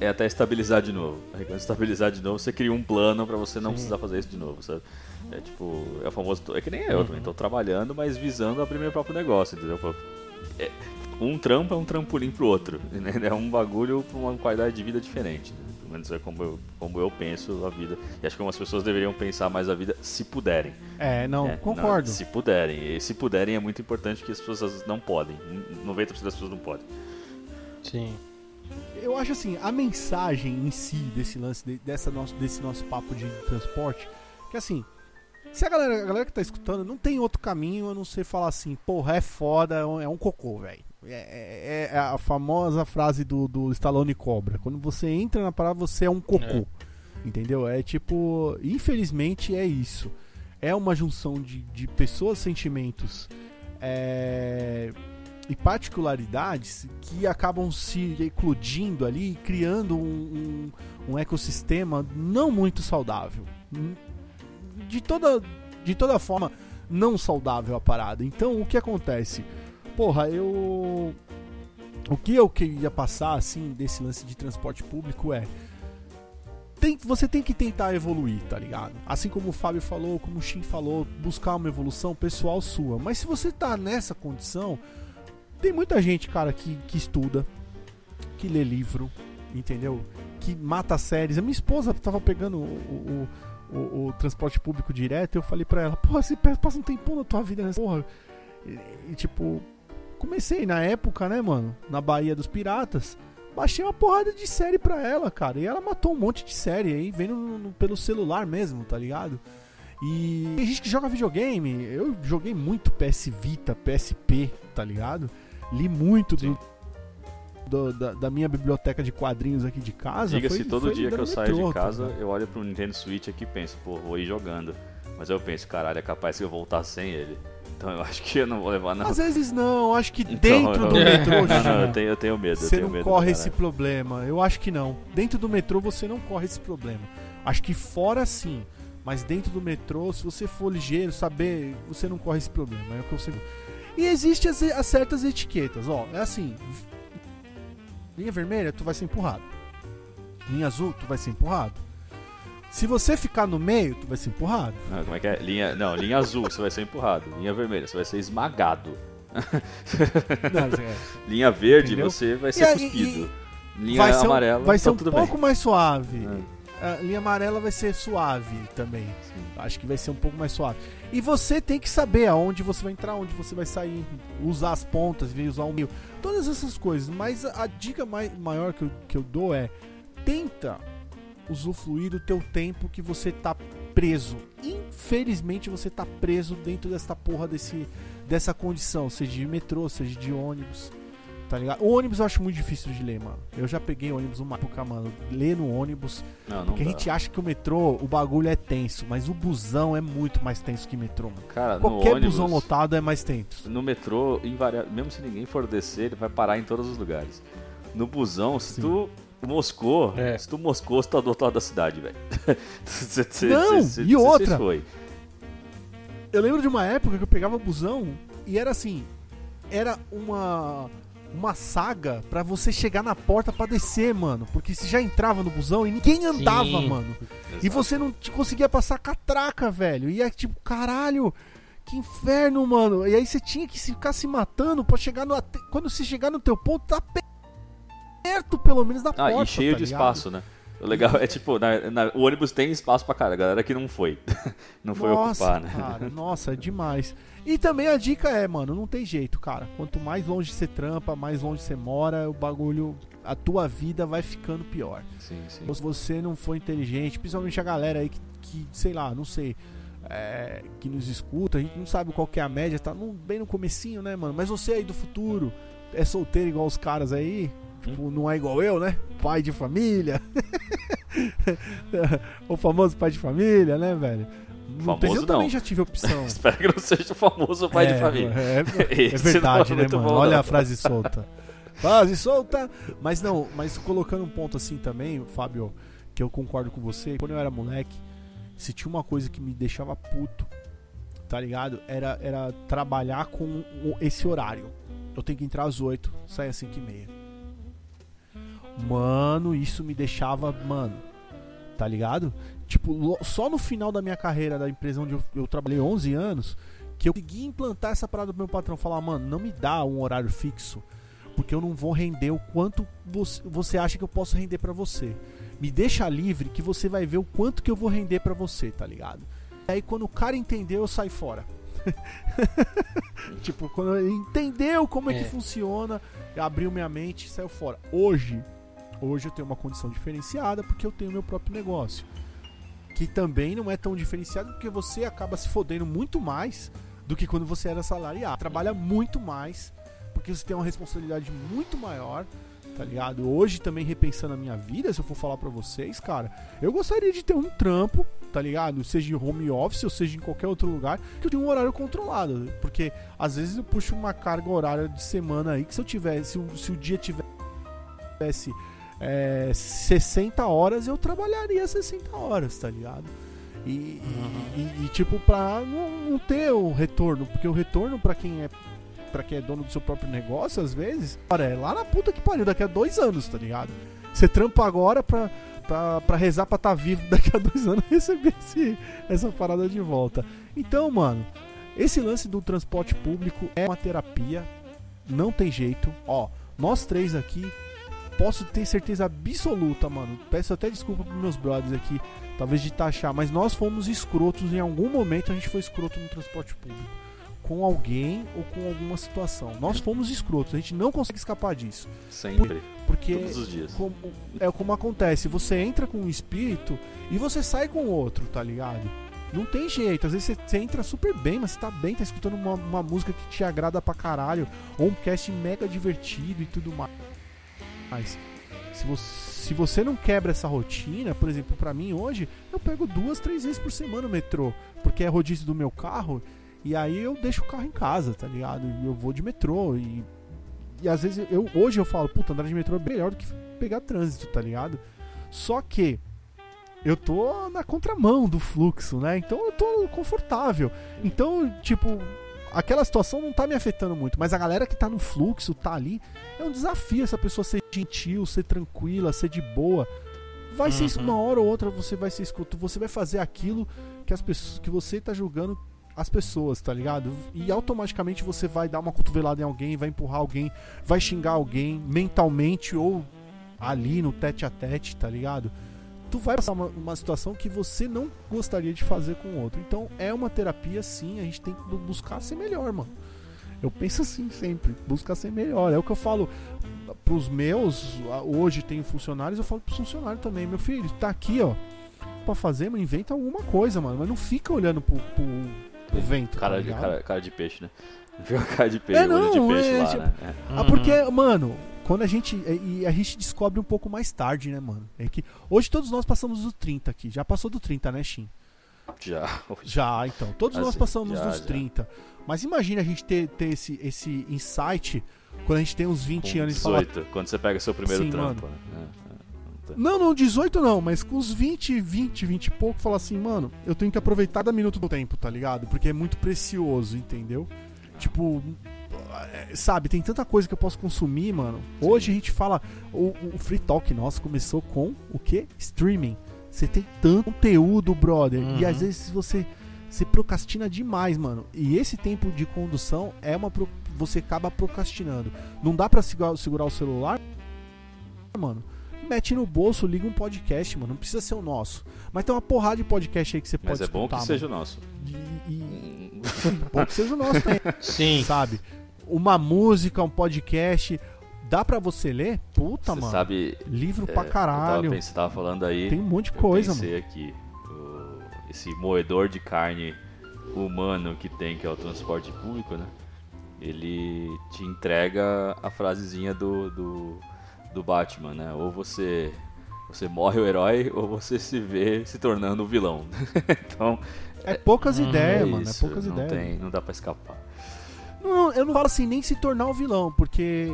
A: É até estabilizar de novo. Aí quando estabilizar de novo, você cria um plano pra você não
C: Sim.
A: precisar fazer isso de novo, sabe? É tipo, é o famoso. É que nem eu
C: Uhum.
A: também, tô trabalhando, mas visando abrir meu próprio negócio, entendeu? É- um trampo é um trampolim pro outro, né? É um bagulho pra uma qualidade de vida diferente. Né? Pelo menos é como eu, como eu penso a vida. E acho que algumas pessoas deveriam pensar mais a vida se puderem.
B: É, não,
A: É,
B: concordo.
A: não, se puderem. E se puderem é muito importante porque as pessoas não podem. 90% das pessoas não podem.
C: Sim.
B: Eu acho assim, a mensagem em si desse lance, de- dessa nosso, desse nosso papo de transporte, que assim, se a galera, a galera que tá escutando não tem outro caminho a não ser falar assim, porra, é foda, é um, é um cocô, velho. É, é- é a famosa frase do, do Stallone Cobra. Quando você entra na parada, você é um cocô. Entendeu? É tipo, infelizmente é isso. É uma junção de, de pessoas, sentimentos é, e particularidades que acabam se eclodindo ali, criando um, um, um ecossistema não muito saudável. De toda, de toda forma, não saudável a parada. Então, o que acontece? Porra, eu. O que eu queria passar, assim, desse lance de transporte público é. Tem, você tem que tentar evoluir, tá ligado? Assim como o Fábio falou, como o Shin falou, buscar uma evolução pessoal sua. Mas se você tá nessa condição, tem muita gente, cara, que, que estuda, que lê livro, entendeu? Que mata séries. A minha esposa tava pegando o, o, o- o transporte público direto eu falei pra ela, porra, você passa um tempão na tua vida nessa porra. E, e, tipo, comecei na época, né, mano? Na Bahia dos Piratas. Baixei uma porrada de série pra ela, cara. E ela matou um monte de série aí, vendo no- no- pelo celular mesmo, tá ligado? E tem gente que joga videogame. Eu joguei muito PS Vita, PSP, tá ligado? Li muito do, do- da, da minha biblioteca de quadrinhos aqui de casa.
A: Diga-se, todo
B: foi
A: dia que eu saio de casa, eu olho pro Nintendo Switch aqui e penso, pô, vou ir jogando. Mas eu penso, caralho, é capaz que eu voltar sem ele. Então eu acho que eu não vou levar não.
B: Às vezes não, acho que
A: Então,
B: dentro
A: eu-
B: do metrô,
A: Não, não, eu tenho, eu tenho medo, eu
B: você
A: tenho
B: não
A: medo.
B: corre
A: cara.
B: esse problema. Eu acho que não. Dentro do metrô você não corre esse problema. Acho que fora sim. Mas dentro do metrô, se você for ligeiro, saber, você não corre esse problema. É o que eu sei. E existe as, as certas etiquetas, ó. É assim. Linha vermelha, tu vai ser empurrado. Linha azul, tu vai ser empurrado. Se você ficar no meio, tu vai ser empurrado.
A: Não, como é que é? Linha, não, linha azul, você vai ser empurrado. Linha vermelha, você vai ser esmagado.
B: Não, é.
A: Linha verde,
B: Entendeu?
A: você vai
B: E
A: ser
B: aí-
A: cuspido. Linha
B: vai ser um,
A: amarela,
B: vai ser
A: tá
B: um
A: tudo
B: pouco
A: bem.
B: mais suave.
A: É.
B: A linha amarela vai ser suave também. Acho que vai ser um pouco mais suave. E você tem que saber aonde você vai entrar, onde você vai sair, usar as pontas, usar o meio, todas essas coisas. Mas a, a dica mai, maior que eu, que eu dou é tenta usufruir do teu tempo que você tá preso. Infelizmente você tá preso dentro dessa porra desse, dessa condição, seja de metrô, seja de ônibus. Tá ligado? O ônibus eu acho muito difícil de ler, mano. Eu já peguei ônibus uma época, mano. Ler no ônibus.
A: Não, não
B: Porque a
A: dá.
B: gente acha que o metrô, o bagulho é tenso, mas o busão é muito mais tenso que metrô, mano.
A: Cara,
B: Qualquer
A: no ônibus,
B: busão lotado é mais tenso.
A: No metrô, invaria- mesmo se ninguém for descer, ele vai parar em todos os lugares. No busão, se
B: Sim.
A: tu moscou,
C: É.
A: se tu moscou, você tá do outro lado da cidade, velho.
B: Não,
A: cê- cê-
B: e outra?
A: foi.
B: Eu lembro de uma época que eu pegava busão e era assim, era uma uma saga pra você chegar na porta pra descer, mano. Porque você já entrava no busão e ninguém andava,
C: Sim.
B: mano. E
A: Exato.
B: você não te conseguia passar catraca, velho. E é tipo, caralho, que inferno, mano. E aí você tinha que se- ficar se matando pra chegar no. Quando você chegar no teu ponto, tá pe- perto, pelo menos, da
A: Ah,
B: porta.
A: e cheio
B: tá
A: de
B: ligado?
A: espaço, né? O legal é tipo, na- na- o ônibus tem espaço pra cara, a galera que não foi. não foi
B: nossa,
A: ocupar, né?
B: cara, nossa, é demais. E também a dica é, mano, não tem jeito, cara. Quanto mais longe você trampa, mais longe você mora, o bagulho, a tua vida vai ficando pior.
A: Sim, sim.
B: Se você não for inteligente, principalmente a galera aí que, que, sei lá, não sei, é, que nos escuta, a gente não sabe qual que é a média, tá no- bem no comecinho, né, mano? Mas você aí do futuro, é solteiro igual os caras aí, tipo, não é igual eu, né? Pai de família. o famoso pai de família, né, velho?
A: Famoso
B: eu também
A: não.
B: já tive opção.
A: Espero que não seja o famoso pai
B: É,
A: de família.
B: É, é
A: Esse
B: verdade,
A: é
B: né, mano?
A: bom,
B: Olha
A: não.
B: a frase solta. Frase solta! Mas não, mas colocando um ponto assim também, Fábio, que eu concordo com você, quando eu era moleque, se tinha uma coisa que me deixava puto, tá ligado? Era, era trabalhar com esse horário. Eu tenho que entrar às 8, sair às 5 e meia. Mano, isso me deixava, mano, tá ligado? Tipo, só no final da minha carreira da empresa onde eu, eu trabalhei 11 anos, que eu consegui implantar essa parada pro meu patrão. Falar, mano, não me dá um horário fixo, porque eu não vou render o quanto você, acha que eu posso render pra você. Me deixa livre que você vai ver o quanto que eu vou render pra você, tá ligado? E aí quando o cara entendeu, eu saio fora. tipo, quando ele entendeu como é,
C: É.
B: que funciona, abriu minha mente e saiu fora. Hoje, hoje eu tenho uma condição diferenciada porque eu tenho meu próprio negócio. Que também não é tão diferenciado porque você acaba se fodendo muito mais do que quando você era salariado. Trabalha muito mais porque você tem uma responsabilidade muito maior, tá ligado? Hoje também repensando a minha vida, se eu for falar pra vocês, cara, eu gostaria de ter um trampo, tá ligado? Seja em home office ou seja em qualquer outro lugar, que eu tenha um horário controlado, porque às vezes eu puxo uma carga horária de semana aí que se eu tivesse, se o, se o dia tivesse é, 60 horas, eu trabalharia 60 horas, tá ligado? E, e- e, tipo, pra não, não ter o retorno, porque o retorno pra quem é para quem é dono do seu próprio negócio, às vezes, cara, é lá na puta que pariu, daqui a dois anos, tá ligado? Você trampa agora pra, pra, pra rezar pra estar vivo daqui a dois anos e receber esse, essa parada de volta. Então, mano, esse lance do transporte público é uma terapia, não tem jeito. Ó, nós três aqui, posso ter certeza absoluta, mano. Peço até desculpa pros meus brothers aqui, talvez de taxar, mas nós fomos escrotos em algum momento, a gente foi escroto no transporte público. Com alguém ou com alguma situação. Nós fomos escrotos, a gente não consegue escapar disso.
A: Sempre.
B: Porque
A: Todos os dias.
B: como, é como acontece, você entra com um espírito e você sai com outro, tá ligado? Não tem jeito, às vezes você, você entra super bem, mas você tá bem, tá escutando uma, uma música que te agrada pra caralho, ou um cast mega divertido e tudo mais. Mas se você, se você não quebra essa rotina, por exemplo, pra mim hoje, eu pego duas, três vezes por semana o metrô, porque é rodízio do meu carro, e aí eu deixo o carro em casa, tá ligado? Eu vou de metrô e e às vezes eu hoje eu falo, puta, andar de metrô é melhor do que pegar trânsito, tá ligado? Só que eu tô na contramão do fluxo, né? Então eu tô confortável. Então, tipo, aquela situação não tá me afetando muito, mas a galera que tá no fluxo, tá ali, é um desafio essa pessoa ser gentil, ser tranquila, ser de boa. Vai ser isso
C: Uhum.
B: uma hora ou outra, você vai ser escuto, você vai fazer aquilo que as pessoas que você tá julgando as pessoas, tá ligado? E automaticamente você vai dar uma cotovelada em alguém, vai empurrar alguém, vai xingar alguém mentalmente ou ali no tete a tete, tá ligado? Tu vai passar uma, uma situação que você não gostaria de fazer com o outro. Então é uma terapia sim, a gente tem que bu- buscar ser melhor, mano. Eu penso assim sempre, buscar ser melhor. É o que eu falo pros meus, hoje tenho funcionários, eu falo pros funcionários também, meu filho, tá aqui, ó, pra fazer, mas inventa alguma coisa, mano. Mas não fica olhando pro, pro, pro vento.
A: Cara,
B: tá
A: de, cara, cara de peixe, né? Viu a cara de peixe,
B: É, não,
A: de peixe
B: é,
A: lá,
B: tipo-
A: né? É.
B: Ah, porque, mano, quando a gente. E a gente descobre um pouco mais tarde, né, mano? É que hoje todos nós passamos do 30 aqui. Já passou do 30, né, Shin?
A: Já.
B: Já, então. Todos nós
A: Assim,
B: passamos
A: já,
B: dos
A: já.
B: 30. Mas imagina a gente ter, ter esse, esse insight quando a gente tem uns 20
A: Com
B: anos e falar.
A: 18, quando você pega seu primeiro
B: Sim,
A: trampo. Né? É, é.
B: Não, não, 18 não, mas com uns 20, 20, 20 e pouco, falar assim, mano, eu tenho que aproveitar cada minuto do tempo, tá ligado? Porque é muito precioso, entendeu? Tipo, sabe, tem tanta coisa que eu posso consumir, mano. Hoje a gente fala. O, o Free Talk nosso começou com o que? Streaming. Você tem tanto conteúdo, brother.
C: Uhum.
B: E às vezes você se procrastina demais, mano. E esse tempo de condução é uma. pro- Você acaba procrastinando. Não dá pra segurar, segurar o celular, mano. Mete no bolso, liga um podcast, mano. Não precisa ser o nosso. Mas tem uma porrada de podcast aí que você
A: Mas
B: pode
A: é bom
B: escutar,
A: que seja o nosso.
B: mano. E, e... bom que seja o nosso também
C: Sim.
B: sabe? Uma música, um podcast, dá pra você ler? Puta,
A: Você
B: mano.
A: sabe.
B: Livro
A: é,
B: pra
A: Eu
B: caralho.
A: tava, pens- você tava falando aí.
B: Tem um monte de
A: eu
B: coisa, mano.
A: aqui. o- esse moedor de carne humano que tem, que é o transporte público, né? Ele te entrega a frasezinha do, do, do Batman, né? Ou você. Você morre o herói ou você se vê se tornando o vilão. então,
B: É poucas
C: Hum,
B: ideias,
A: é
B: mano.
A: isso,
B: é poucas
A: não
B: ideias.
A: Tem, não dá pra escapar.
B: Não, eu não falo assim nem se tornar o vilão, porque.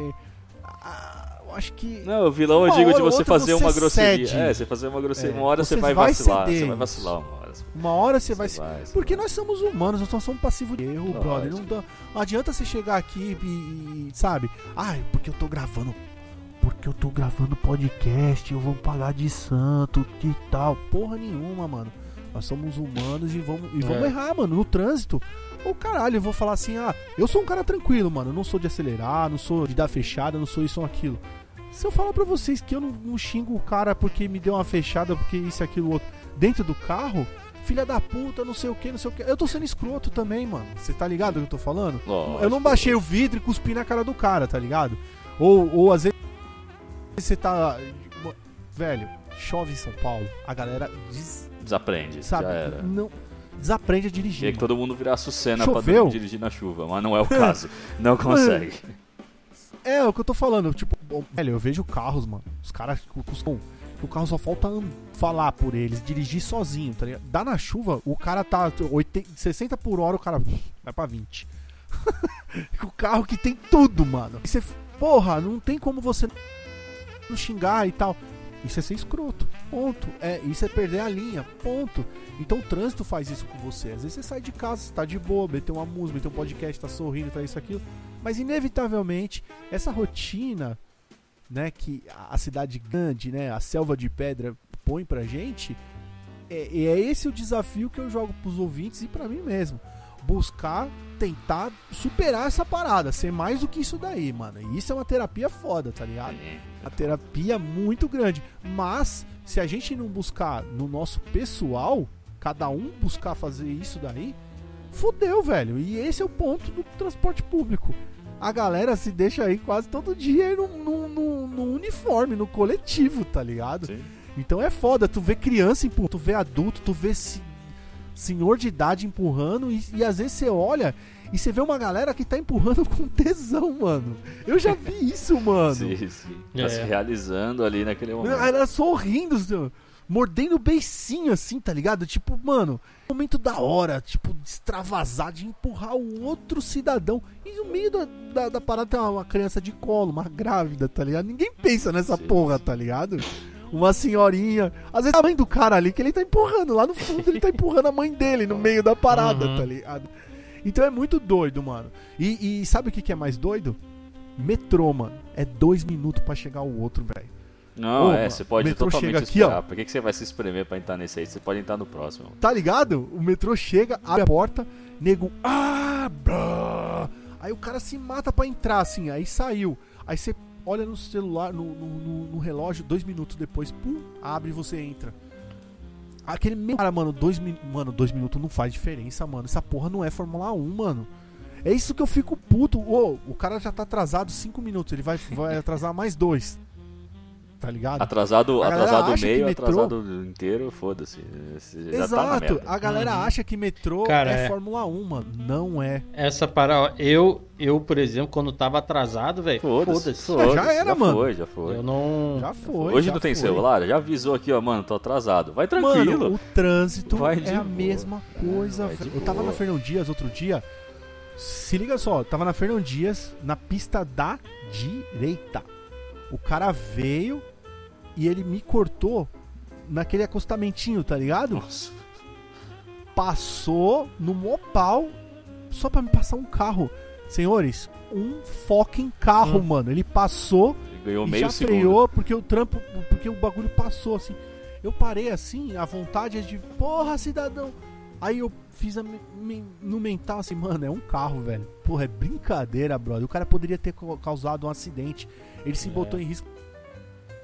B: ah, eu acho que.
A: Não, o vilão eu digo de você fazer
B: você
A: uma grosseria.
B: cede.
A: É, você fazer uma grosseria.
B: É,
A: uma hora você,
B: você
A: vai,
B: vai
A: vacilar.
B: ceder
A: Você vai vacilar uma hora.
B: Uma hora você vai. se-
A: vai,
B: Porque nós somos humanos, nós somos passivo de erro,
A: Lógico.
B: brother. Não, dá- não adianta você chegar aqui e, e- sabe? Ai, porque eu tô gravando. Porque eu tô gravando podcast, eu vou pagar de santo e tal. Porra nenhuma, mano. Nós somos humanos e vamos, e vamos
C: É.
B: errar, mano, no trânsito. Ô caralho, eu vou falar assim, ah, eu sou um cara tranquilo, mano. Eu não sou de acelerar, não sou de dar fechada, não sou isso ou aquilo. Se eu falar pra vocês que eu não, não xingo o cara porque me deu uma fechada, porque isso, aquilo, outro, dentro do carro, filha da puta, não sei o que, não sei o que. Eu tô sendo escroto também, mano. Você tá ligado o que eu tô falando?
A: Lógico.
B: Eu não baixei o vidro e cuspi na cara do cara, tá ligado? Ou, ou às vezes você tá. Velho, chove em São Paulo, a galera des-
A: Desaprende.
B: sabe,
A: Já era.
B: não desaprende a
A: Queria
B: dirigir.
A: que
B: mano.
A: todo mundo virasse o Senna
B: Choveu?
A: pra dirigir na chuva, mas não é o caso. Não consegue.
B: É, o que eu tô falando, tipo, velho, eu vejo carros, mano. Os caras com o carro só falta falar por eles, dirigir sozinho, tá ligado? Dá na chuva, o cara tá 80, 60 por hora, o cara vai pra 20. o carro que tem tudo, mano. E você, porra, não tem como você não xingar e tal. Isso é ser escroto. Ponto. É, isso é perder a linha. Ponto. Então o trânsito faz isso com você. Às vezes você sai de casa, você tá de boa, meteu uma música, meteu um podcast, tá sorrindo, tá isso, aquilo. Mas inevitavelmente, essa rotina, né, que a cidade grande, né, a selva de pedra põe pra gente, é, é esse o desafio que eu jogo pros ouvintes e pra mim mesmo. Buscar, tentar superar essa parada, ser mais do que isso daí, mano. E isso é uma terapia foda, tá ligado? A terapia é muito grande. Mas, se a gente não buscar no nosso pessoal, cada um buscar fazer isso daí, fodeu, velho. E esse é o ponto do transporte público. A galera se deixa aí quase todo dia no, no, no- no uniforme, no coletivo, tá ligado?
A: Sim.
B: Então é foda, tu vê criança tu vê adulto, tu vê se- senhor de idade empurrando e, e às vezes você olha e você vê uma galera que tá empurrando com tesão, mano. Eu já vi isso, mano.
A: Sim, sim. Tá
C: É.
A: se realizando ali naquele momento.
B: galera sorrindo, mordendo o beicinho assim, tá ligado? Tipo, mano, momento da hora, tipo, de extravasar, de empurrar o outro cidadão. E no meio da, da, da parada tem uma, uma criança de colo, uma grávida, tá ligado? Ninguém pensa nessa
A: Sim,
B: porra, tá ligado? Uma senhorinha. Às vezes a mãe do cara ali que ele tá empurrando, lá no fundo ele tá empurrando a mãe dele no meio da parada,
C: Uhum.
B: tá ligado? Então é muito doido, mano. E, e sabe o que, que é mais doido? Metrô, mano. É dois minutos pra chegar o outro, velho.
A: Não,
B: Ô,
A: é, você pode totalmente
B: chega aqui.
A: Por que, que você vai se espremer pra entrar nesse aí? Você pode entrar no próximo.
B: Tá ligado? O metrô chega, abre a porta, nego. Ah, brá. Aí o cara se mata pra entrar, assim, aí saiu. Aí você olha no celular, no, no, no- no relógio, dois minutos depois, pum, abre e você entra. Aquele mesmo cara, mano, dois, mano, dois minutos não faz diferença, mano. Essa porra não é Fórmula 1, mano. É isso que eu fico puto. Ô, o cara já tá atrasado cinco minutos, ele vai, vai atrasar mais dois. Tá ligado?
A: Atrasado,
B: A galera
A: atrasado
B: acha que
A: meio,
B: metrô-
A: atrasado inteiro, foda-se. Já tá
B: Exato.
A: merda.
B: a galera
C: Uhum.
B: acha que metrô
C: Cara,
B: é,
C: é.
B: Fórmula 1, mano. Não é.
C: Essa parada, eu, eu, por exemplo, quando tava atrasado, velho,
A: Foda-se.
C: foda-se.
A: foda-se,
B: Já era,
A: já
B: mano.
A: Foi, já foi.
C: Eu não.
B: Já foi.
A: Hoje
B: já
A: não tem
B: foi.
A: celular? Já avisou aqui, ó, mano, tô atrasado. Vai tranquilo.
B: Mano, o trânsito
A: Vai
B: é a
A: boa.
B: mesma coisa.
A: vai de
B: velho. eu tava
A: boa.
B: na Fernão Dias outro dia. Se liga só, tava na Fernão Dias, na pista da direita. O cara veio e ele me cortou naquele acostamentinho, tá ligado?
A: Nossa.
B: Passou no mopal só pra me passar um carro. Senhores, um fucking carro,
C: Hum.
B: mano. Ele passou
A: Ele ganhou
B: e
A: meio
B: já
A: segundo.
B: freou porque o trampo, porque o bagulho passou assim. Eu parei assim, a vontade é de, porra, cidadão. Aí eu fiz a me- no mental assim, mano, é um carro, velho. Porra, é brincadeira, brother. O cara poderia ter causado um acidente. Ele se
C: É.
B: botou em risco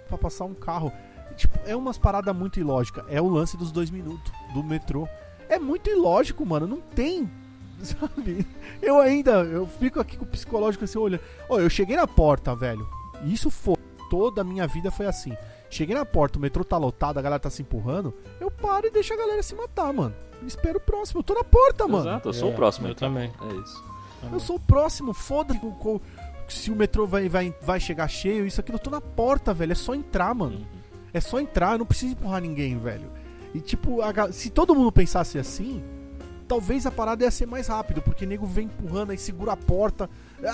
B: pra passar um carro. E, tipo, é umas paradas muito ilógicas. É o lance dos dois minutos do metrô. É muito ilógico, mano. Não tem. Sabe? Eu ainda, eu fico aqui com o psicológico assim, olha. Ó, eu cheguei na porta, velho. Isso foi. Toda a minha vida foi assim. Cheguei na porta, o metrô tá lotado, a galera tá se empurrando. Eu paro e deixo a galera se matar, mano. Espero o próximo. Eu tô na porta, mano.
A: Exato, eu sou
C: É,
A: o próximo.
C: Eu
A: então.
C: também.
A: É isso.
B: Eu sou o próximo, foda-se se o metrô vai, vai, vai chegar cheio, isso aqui, eu tô na porta, velho. É só entrar, mano.
A: Uhum.
B: É só entrar, eu não preciso empurrar ninguém, velho. E tipo, a se todo mundo pensasse assim, talvez a parada ia ser mais rápido, porque nego vem empurrando aí, segura a porta.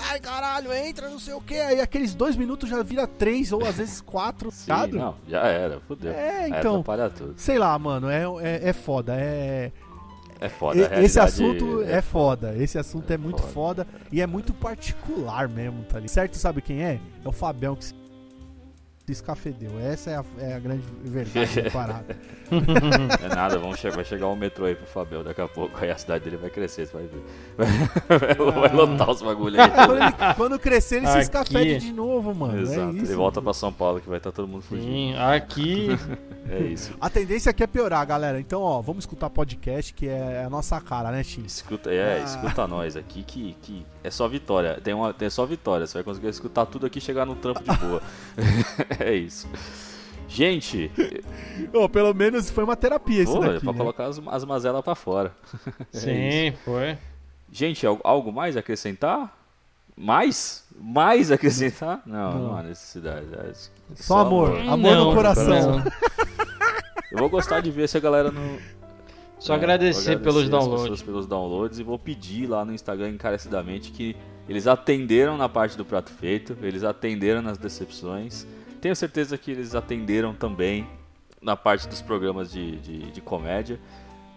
B: Ai, caralho, entra, não sei o que. Aí aqueles dois minutos já vira três, ou às vezes quatro,
A: Sim,
B: sabe?
A: não, já era, fodeu.
B: É,
A: É,
B: então.
A: atrapalha tudo.
B: Sei lá, mano, é, é, é foda. É,
A: É foda. a
B: e- esse assunto é, foda. Esse assunto é,
A: É
B: muito
A: foda.
B: foda. e é muito particular mesmo, tá ligado? Certo, sabe quem é? É o Fabião que se se escafedeu. Essa é a, é a grande verdade da parada.
A: É nada, vamos che vai chegar um metrô aí pro Fabel daqui a pouco, aí a cidade dele vai crescer, você vai ver. Vai, vai lotar os bagulho aí.
B: quando, ele- quando crescer, ele se
C: Aqui.
B: escafede de novo, mano.
A: Exato,
B: é isso.
A: ele volta pra São Paulo que vai estar todo mundo fugindo.
C: Sim, aqui.
A: É isso.
B: A tendência aqui é piorar, galera. Então, ó, vamos escutar podcast, que é a nossa cara, né, X?
A: Escuta, é,
B: Ah.
A: escuta nós aqui que, que é só vitória. Tem, uma, tem só vitória. Você vai conseguir escutar tudo aqui e chegar no trampo de boa. é isso. Gente,
B: Ô, pelo menos foi uma terapia isso
A: é
B: daqui,
A: pra
B: né?
A: colocar as, as mazelas pra fora. É
C: Sim, foi.
A: Gente, al- algo mais a acrescentar? Mais? Mais a acrescentar? Não, não,
B: Não.
A: há necessidade. é
B: Só amor. Amor no coração.
C: não.
A: Eu vou gostar de ver essa galera no.
C: Só
A: É,
C: agradecer, pelos
A: agradecer as
C: downloads.
A: pelos downloads e vou pedir lá no Instagram encarecidamente que eles atenderam na parte do prato feito, eles atenderam nas decepções. Tenho certeza que eles atenderam também na parte dos programas de, de, de comédia.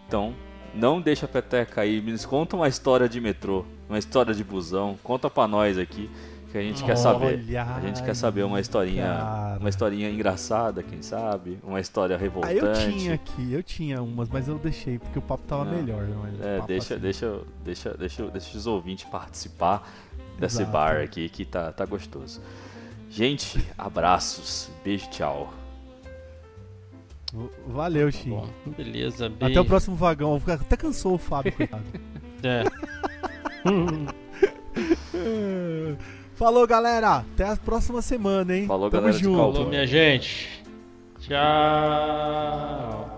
A: Então, não deixa a peteca aí, me conta uma história de metrô, uma história de busão, conta pra nós aqui que a gente quer saber. A gente quer saber uma historinha,
B: cara.
A: uma historinha engraçada, quem sabe, uma história
B: Ah,
A: revoltante.
B: eu tinha aqui, eu tinha umas, mas eu deixei porque o papo tava
A: Não.
B: melhor. né,
A: É, deixa,
B: assim-
A: deixa, deixa, deixa, deixa os ouvintes participar desse
B: Exato.
A: bar aqui que tá, tá gostoso. Gente, abraços, beijo, tchau.
B: Valeu, X.
C: Bom, beleza, beijo.
B: Até o próximo vagão. Até cansou o Fábio, coitado.
C: É.
B: Falou, galera. Até a próxima semana, hein?
A: Falou,
B: Tamo
A: galera
B: junto.
C: Falou, minha gente. Tchau.